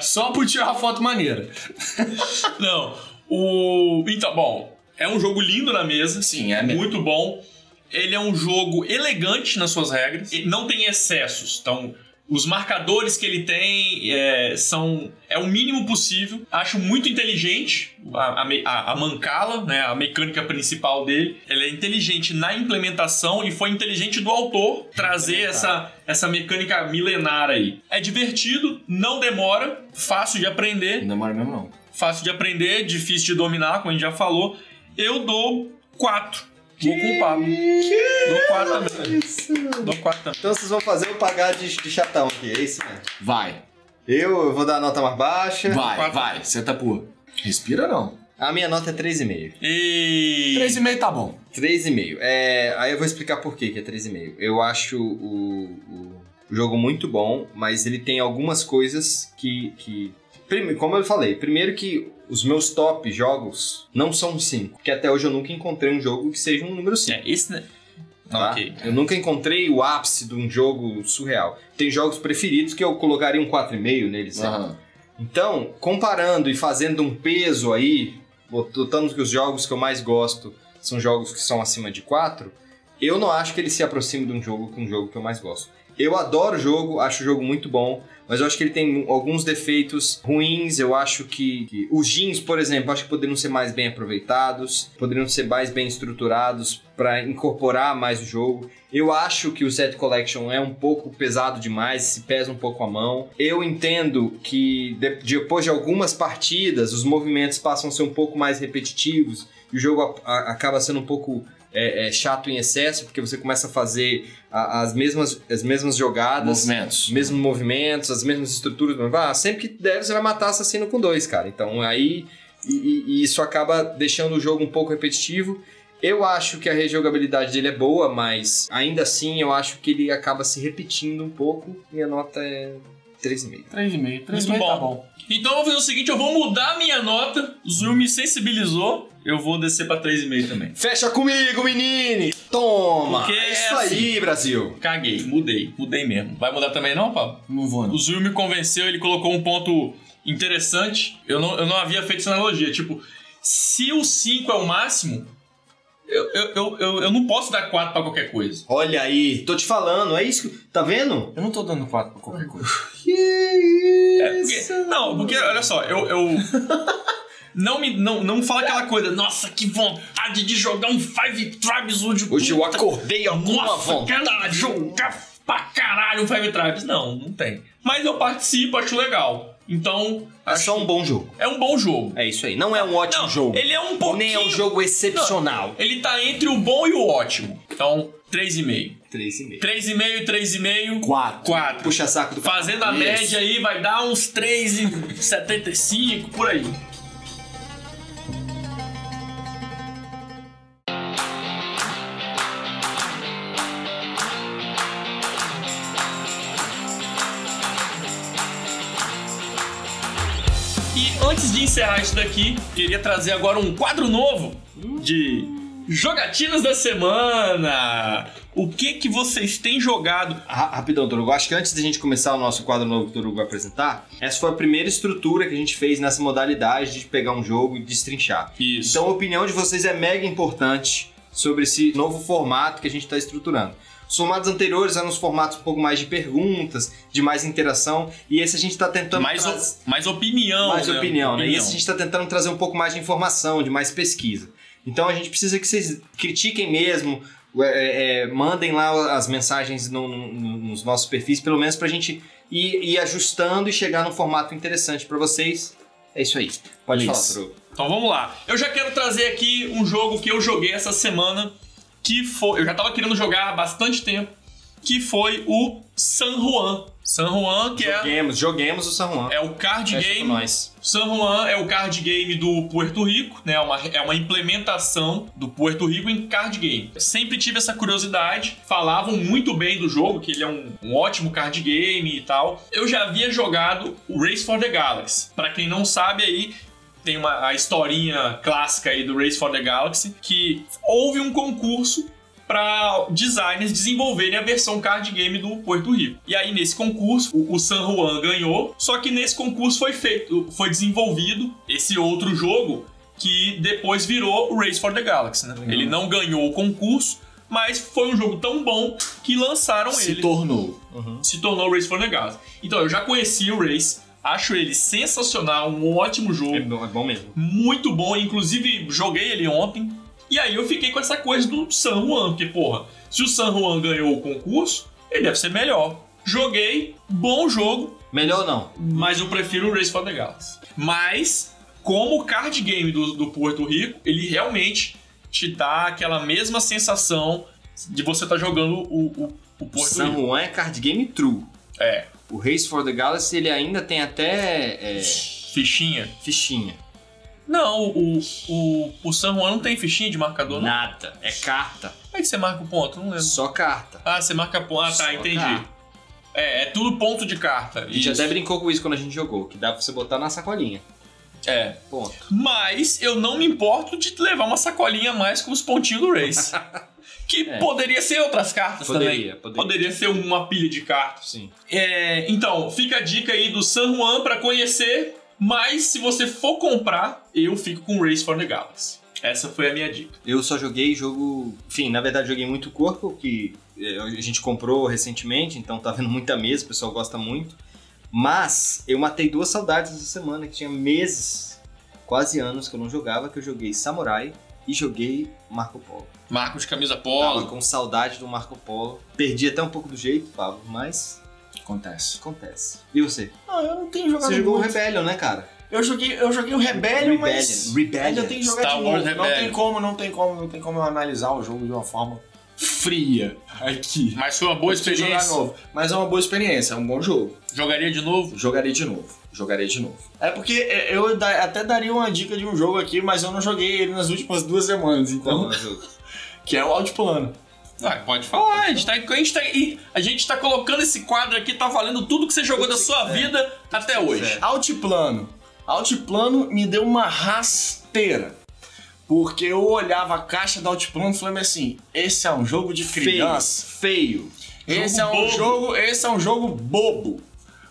Só por tirar foto maneira. Não. O. Então, bom. É um jogo lindo na mesa. Sim, é mesmo. Muito bom. Ele é um jogo elegante nas suas regras. e Não tem excessos. Então, os marcadores que ele tem é, são. É o mínimo possível. Acho muito inteligente a, a, a- mancala, né? A mecânica principal dele. Ele é inteligente na implementação e foi inteligente do autor trazer essa, essa mecânica milenar aí. É divertido, não demora, fácil de aprender Não demora mesmo, não. fácil de aprender, difícil de dominar, como a gente já falou. Eu dou 4. Vou com o Pablo. Dou 4 também. Dou 4 também. Então vocês vão fazer eu pagar de, de chatão aqui, é isso mesmo. Vai. Eu, eu vou dar a nota mais baixa. Vai, Quatro. vai. Senta por. Respira não. A minha nota é 3,5. E. 3,5 tá bom. 3,5. É, aí eu vou explicar por que que é 3,5. Eu acho o, o jogo muito bom, mas ele tem algumas coisas que. que prime- como eu falei, primeiro que os meus top jogos não são 5. Que até hoje eu nunca encontrei um jogo que seja um número 5. É, esse, né? tá? Ok. Eu nunca encontrei o ápice de um jogo surreal. Tem jogos preferidos que eu colocaria um 4,5 neles. né? Aham. Então, comparando e fazendo um peso aí, botando que os jogos que eu mais gosto são jogos que são acima de 4, eu não acho que ele se aproxime de um jogo que um jogo que eu mais gosto. Eu adoro o jogo, acho o jogo muito bom, mas eu acho que ele tem alguns defeitos ruins. Eu acho que, que os jeans, por exemplo, acho que poderiam ser mais bem aproveitados, poderiam ser mais bem estruturados para incorporar mais o jogo. Eu acho que o Set Collection é um pouco pesado demais, se pesa um pouco a mão. Eu entendo que de- depois de algumas partidas, os movimentos passam a ser um pouco mais repetitivos e o jogo acaba sendo um pouco é, é, chato em excesso, porque você começa a fazer a- as, mesmas, as mesmas jogadas, Movimentos. os mesmos movimentos, as mesmas estruturas. Ah, sempre que der, você vai matar assassino com dois, cara. Então aí. E- e isso acaba deixando o jogo um pouco repetitivo. Eu acho que a rejogabilidade dele é boa, mas ainda assim eu acho que ele acaba se repetindo um pouco. Minha nota é 3,5. 3,5. 3,5 Muito tá bom. Então eu vou fazer o seguinte: eu vou mudar a minha nota. O Zul me sensibilizou. Eu vou descer pra 3,5 também. Fecha comigo, menine! Toma! Porque é é isso assim. aí, Brasil! Caguei, mudei. Mudei mesmo. Vai mudar também, não, Pablo? Não vou, não. O Zul me convenceu, ele colocou um ponto interessante. Eu não, eu não havia feito essa analogia. Tipo, se o 5 é o máximo, eu, eu, eu, eu, eu não posso dar 4 pra qualquer coisa. Olha aí, tô te falando, é isso. que- Tá vendo? Eu não tô dando 4 pra qualquer coisa. É, porque- não, porque, olha só, eu. eu não me. Não, não fala aquela coisa, nossa, que vontade de jogar um Five Tribes hoje. Hoje eu acordei alguma Nossa, vontade. quero jogar pra caralho um Five Tribes. Não, não tem. Mas eu participo, acho legal. Então. É só um bom jogo. É um bom jogo. É isso aí. Não é um ótimo Não, jogo. Ele é um pouquinho. Nem é um jogo excepcional. Ele tá entre o bom e o ótimo. Então, 3,5. 3,5. 3,5, 3,5. Quatro. 4. Puxa saco do Fazendo a Isso. média aí, vai dar uns 3,75 por aí. Encerrar isso daqui, queria trazer agora um quadro novo de jogatinas da semana. O que que vocês têm jogado? Ra- Rapidão, Torugo. Acho que antes da gente começar o nosso quadro novo que o Torugo vai apresentar, essa foi a primeira estrutura que a gente fez nessa modalidade de pegar um jogo e destrinchar. Isso. Então a opinião de vocês é mega importante sobre esse novo formato que a gente está estruturando. Os formatos anteriores eram os formatos um pouco mais de perguntas, de mais interação, e esse a gente tá tentando Mais, traz- o- mais opinião. mais né? opinião, né? E esse a gente tá tentando trazer um pouco mais de informação, de mais pesquisa. Então a gente precisa que vocês critiquem mesmo, é, é, mandem lá as mensagens no- no- nos nossos perfis, pelo menos pra gente ir, ir ajustando e chegar num formato interessante pra vocês. É isso aí. Pode Isso. falar, Tru. Então vamos lá. Eu já quero trazer aqui um jogo que eu joguei essa semana, que foi. Eu já tava querendo jogar há bastante tempo, que foi o San Juan. San Juan, que é, Joguemos, joguemos o San Juan. é o card Fecha game. nós. San Juan é o card game do Puerto Rico, né? Uma, é uma implementação do Puerto Rico em card game. Eu sempre tive essa curiosidade. Falavam muito bem do jogo, que ele é um, um ótimo card game e tal. Eu já havia jogado o Race for the Galaxy. Pra quem não sabe aí, tem uma, a historinha clássica aí do Race for the Galaxy, que houve um concurso para designers desenvolverem a versão card game do Puerto Rico. E aí nesse concurso o, o San Juan ganhou, só que nesse concurso foi feito, foi desenvolvido esse outro jogo que depois virou o Race for the Galaxy, né? Ele não ganhou o concurso, mas foi um jogo tão bom que lançaram Se ele tornou. se tornou o Race for the Galaxy. Então, eu já conheci o Race, acho ele sensacional, um ótimo jogo, É bom, é bom mesmo. muito bom, inclusive joguei ele ontem. E aí eu fiquei com essa coisa do San Juan, porque, porra, se o San Juan ganhou o concurso, ele deve ser melhor. Joguei, bom jogo, Melhor não. mas eu prefiro o Race for the Galaxy. Mas, como card game do, do Puerto Rico, ele realmente te dá aquela mesma sensação de você estar jogando o, o, o Puerto San Rico. Juan é card game true. É, O Race for the Galaxy ele ainda tem até é, fichinha. fichinha. Não, o, o, o San Juan não tem fichinha de marcador, não. Nada. É carta. Como é que você marca o ponto? Não lembro. Só carta. Ah, você marca ponto. Ah, tá, Só entendi. carta. É, é tudo ponto de carta. A gente Isso. até brincou com isso quando a gente jogou, que dá pra você botar na sacolinha. É. Ponto. Mas eu não me importo de levar uma sacolinha a mais com os pontinhos do Race. que É. poderia ser outras cartas Poderia, também. poderia. ser uma pilha de cartas. Sim. É, então, fica a dica aí do San Juan pra conhecer. Mas se você for comprar, eu fico com Race for the Galaxy. Essa foi a minha dica. Eu só joguei jogo. Enfim, na verdade joguei muito corpo, que é, a gente comprou recentemente, então tá vendo muita mesa, o pessoal gosta muito. Mas eu matei duas saudades essa semana, que tinha meses, quase anos que eu não jogava, que eu joguei Samurai e joguei Marco Polo. Marcos Camisa Tava Polo. com saudade do Marco Polo. Perdi até um pouco do jeito, Pablo, mas Acontece. acontece. E você? Não, eu não tenho jogado Você jogou o. Rebellion, né, cara? Eu joguei, eu joguei o Rebellion, mas Rebellion. ainda tem que jogar Star de Wars novo. Não Rebellion. tem como, não tem como, não tem como eu analisar o jogo de uma forma fria aqui. Mas foi uma boa Eu experiência. novo. Mas é uma boa experiência, é um bom jogo. Jogaria de novo? Jogarei de novo. Jogarei de novo. É porque é, eu até daria uma dica de um jogo aqui, mas eu não joguei ele nas últimas duas semanas, então. que é o Altiplano. Ah, pode falar. A gente, tá, a, gente tá, a gente tá colocando esse quadro aqui, tá valendo tudo que você jogou da sua vida até hoje. Altiplano. Altiplano me deu uma rasteira. Porque eu olhava a caixa do Altiplano e falei assim: esse é um jogo de criança. Feio. Esse é Jogo um bobo. jogo, esse é um jogo bobo.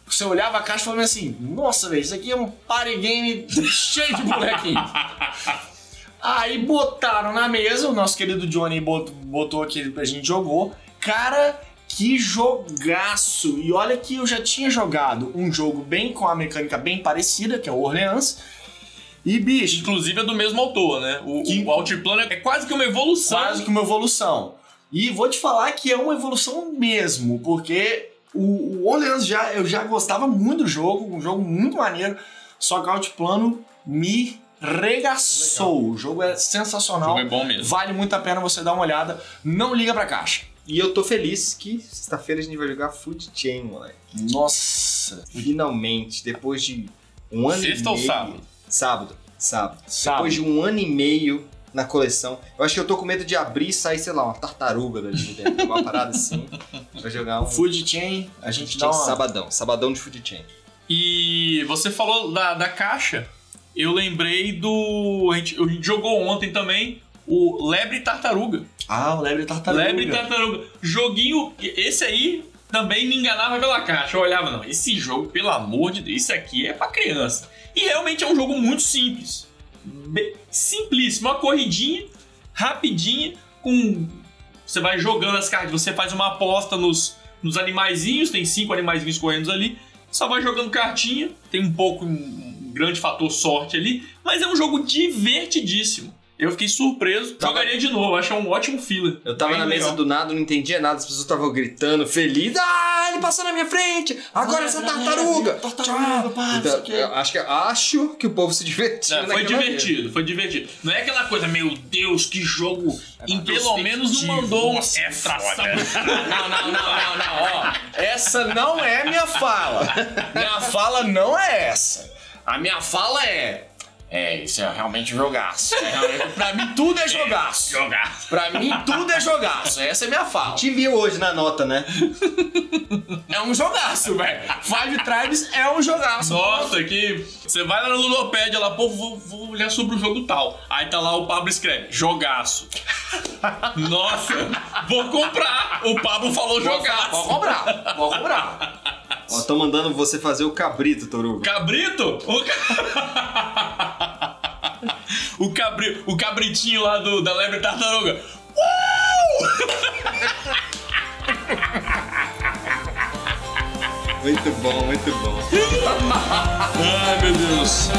Você olhava a caixa e falava assim: "Nossa, velho, isso aqui é um party game cheio de bonequinho". Aí botaram na mesa, o nosso querido Johnny bot- botou aquele pra gente jogou. Cara, que jogaço! E olha que eu já tinha jogado um jogo bem com a mecânica bem parecida, que é o Orleans. E bicho, Inclusive é do mesmo autor, né? O, Que- o Altiplano é quase que uma evolução. quase que uma evolução. E vou te falar que é uma evolução mesmo, porque o, o Orleans já, eu já gostava muito do jogo, um jogo muito maneiro, só que o Altiplano me regaçou. O jogo é O sensacional, jogo é bom mesmo. vale muito a pena você dar uma olhada. Não liga pra caixa. E eu tô feliz que sexta-feira a gente vai jogar Food Chain, moleque. Nossa, Finalmente, depois de um ano Sexta e ou meio. sábado? Sábado. Sábado. sabe? Depois de um ano e meio na coleção. Eu acho que eu tô com medo de abrir e sair, sei lá, uma tartaruga dali de dentro. Uma parada assim. Vai jogar um Food Chain, a gente Food dá Chain uma... sabadão. Sabadão de Food Chain. E você falou da, da caixa, eu lembrei do. A gente, a gente jogou ontem também o Lebre Tartaruga. Ah, o Lebre Tartaruga. Lebre Tartaruga. Joguinho. Esse aí também me enganava pela caixa. Eu olhava, não, esse jogo, pelo amor de Deus, isso aqui é pra criança. E realmente é um jogo muito simples. Simplíssimo. Uma corridinha, rapidinha, com Você vai jogando as cartas, você faz uma aposta nos, nos animaizinhos, tem cinco animaizinhos correndo ali, só vai jogando cartinha, tem um pouco, um grande fator sorte ali, mas é um jogo divertidíssimo. Eu fiquei surpreso, Tava- jogaria de novo, acho que é um ótimo filler. Eu tava Bem na mesa legal. do nada, não entendia nada, as pessoas estavam gritando, feliz. Ah, ele passou na minha frente! Agora essa tartaruga! Tartaruga, pá, não sei Então, o quê. eu acho que, acho que o povo se divertiu. Não, foi divertido, foi divertido. Não é aquela coisa, meu Deus, que jogo. Em pelo menos não perspectiva. mandou um Nossa, extração. Não, não, não, não, não, ó. Essa não é minha fala. Minha fala não é essa. A minha fala é. É, isso é realmente jogaço. É realmente- pra mim tudo é jogaço. Jogar. Pra mim tudo é jogaço. Essa é minha fala. Te viu hoje na nota, né? É um jogaço, velho. Five Tribes é um jogaço. Nossa, que. Você vai lá no Ludopédia lá, pô, vou, vou olhar sobre o jogo tal. Aí tá lá o Pablo escreve, jogaço. Nossa, vou comprar. O Pablo falou Vou jogaço. comprar, vou comprar. Ó, tô mandando você fazer o cabrito, Torugo. Cabrito? O, ca- o, cabri... o cabritinho lá do, da lebre tartaruga. Muito bom, muito bom. Ai, meu Deus.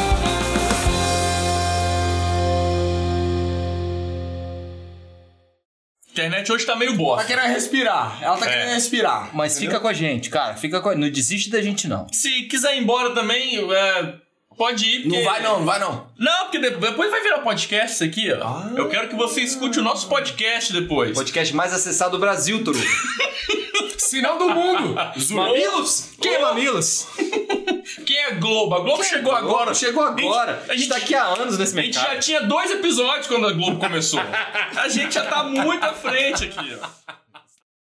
Internet hoje tá meio Tá bosta. querendo respirar. Ela tá É. querendo respirar. Mas fica com a gente, cara. Fica com a... Não desiste da gente, não. Se quiser ir embora também, é, pode ir. Não porque- vai não, não vai não. Não, porque de- depois vai virar podcast isso aqui, ó. Ah. Eu quero que você escute o nosso podcast depois. Podcast mais acessado do Brasil. Se não do mundo. Mamilos? Quem é Mamilos? Quem é Globo? A Globo chegou agora. Chegou agora. A gente, tá aqui há anos nesse a gente mercado. já tinha dois episódios quando a Globo começou. A gente já tá muito à frente aqui, ó.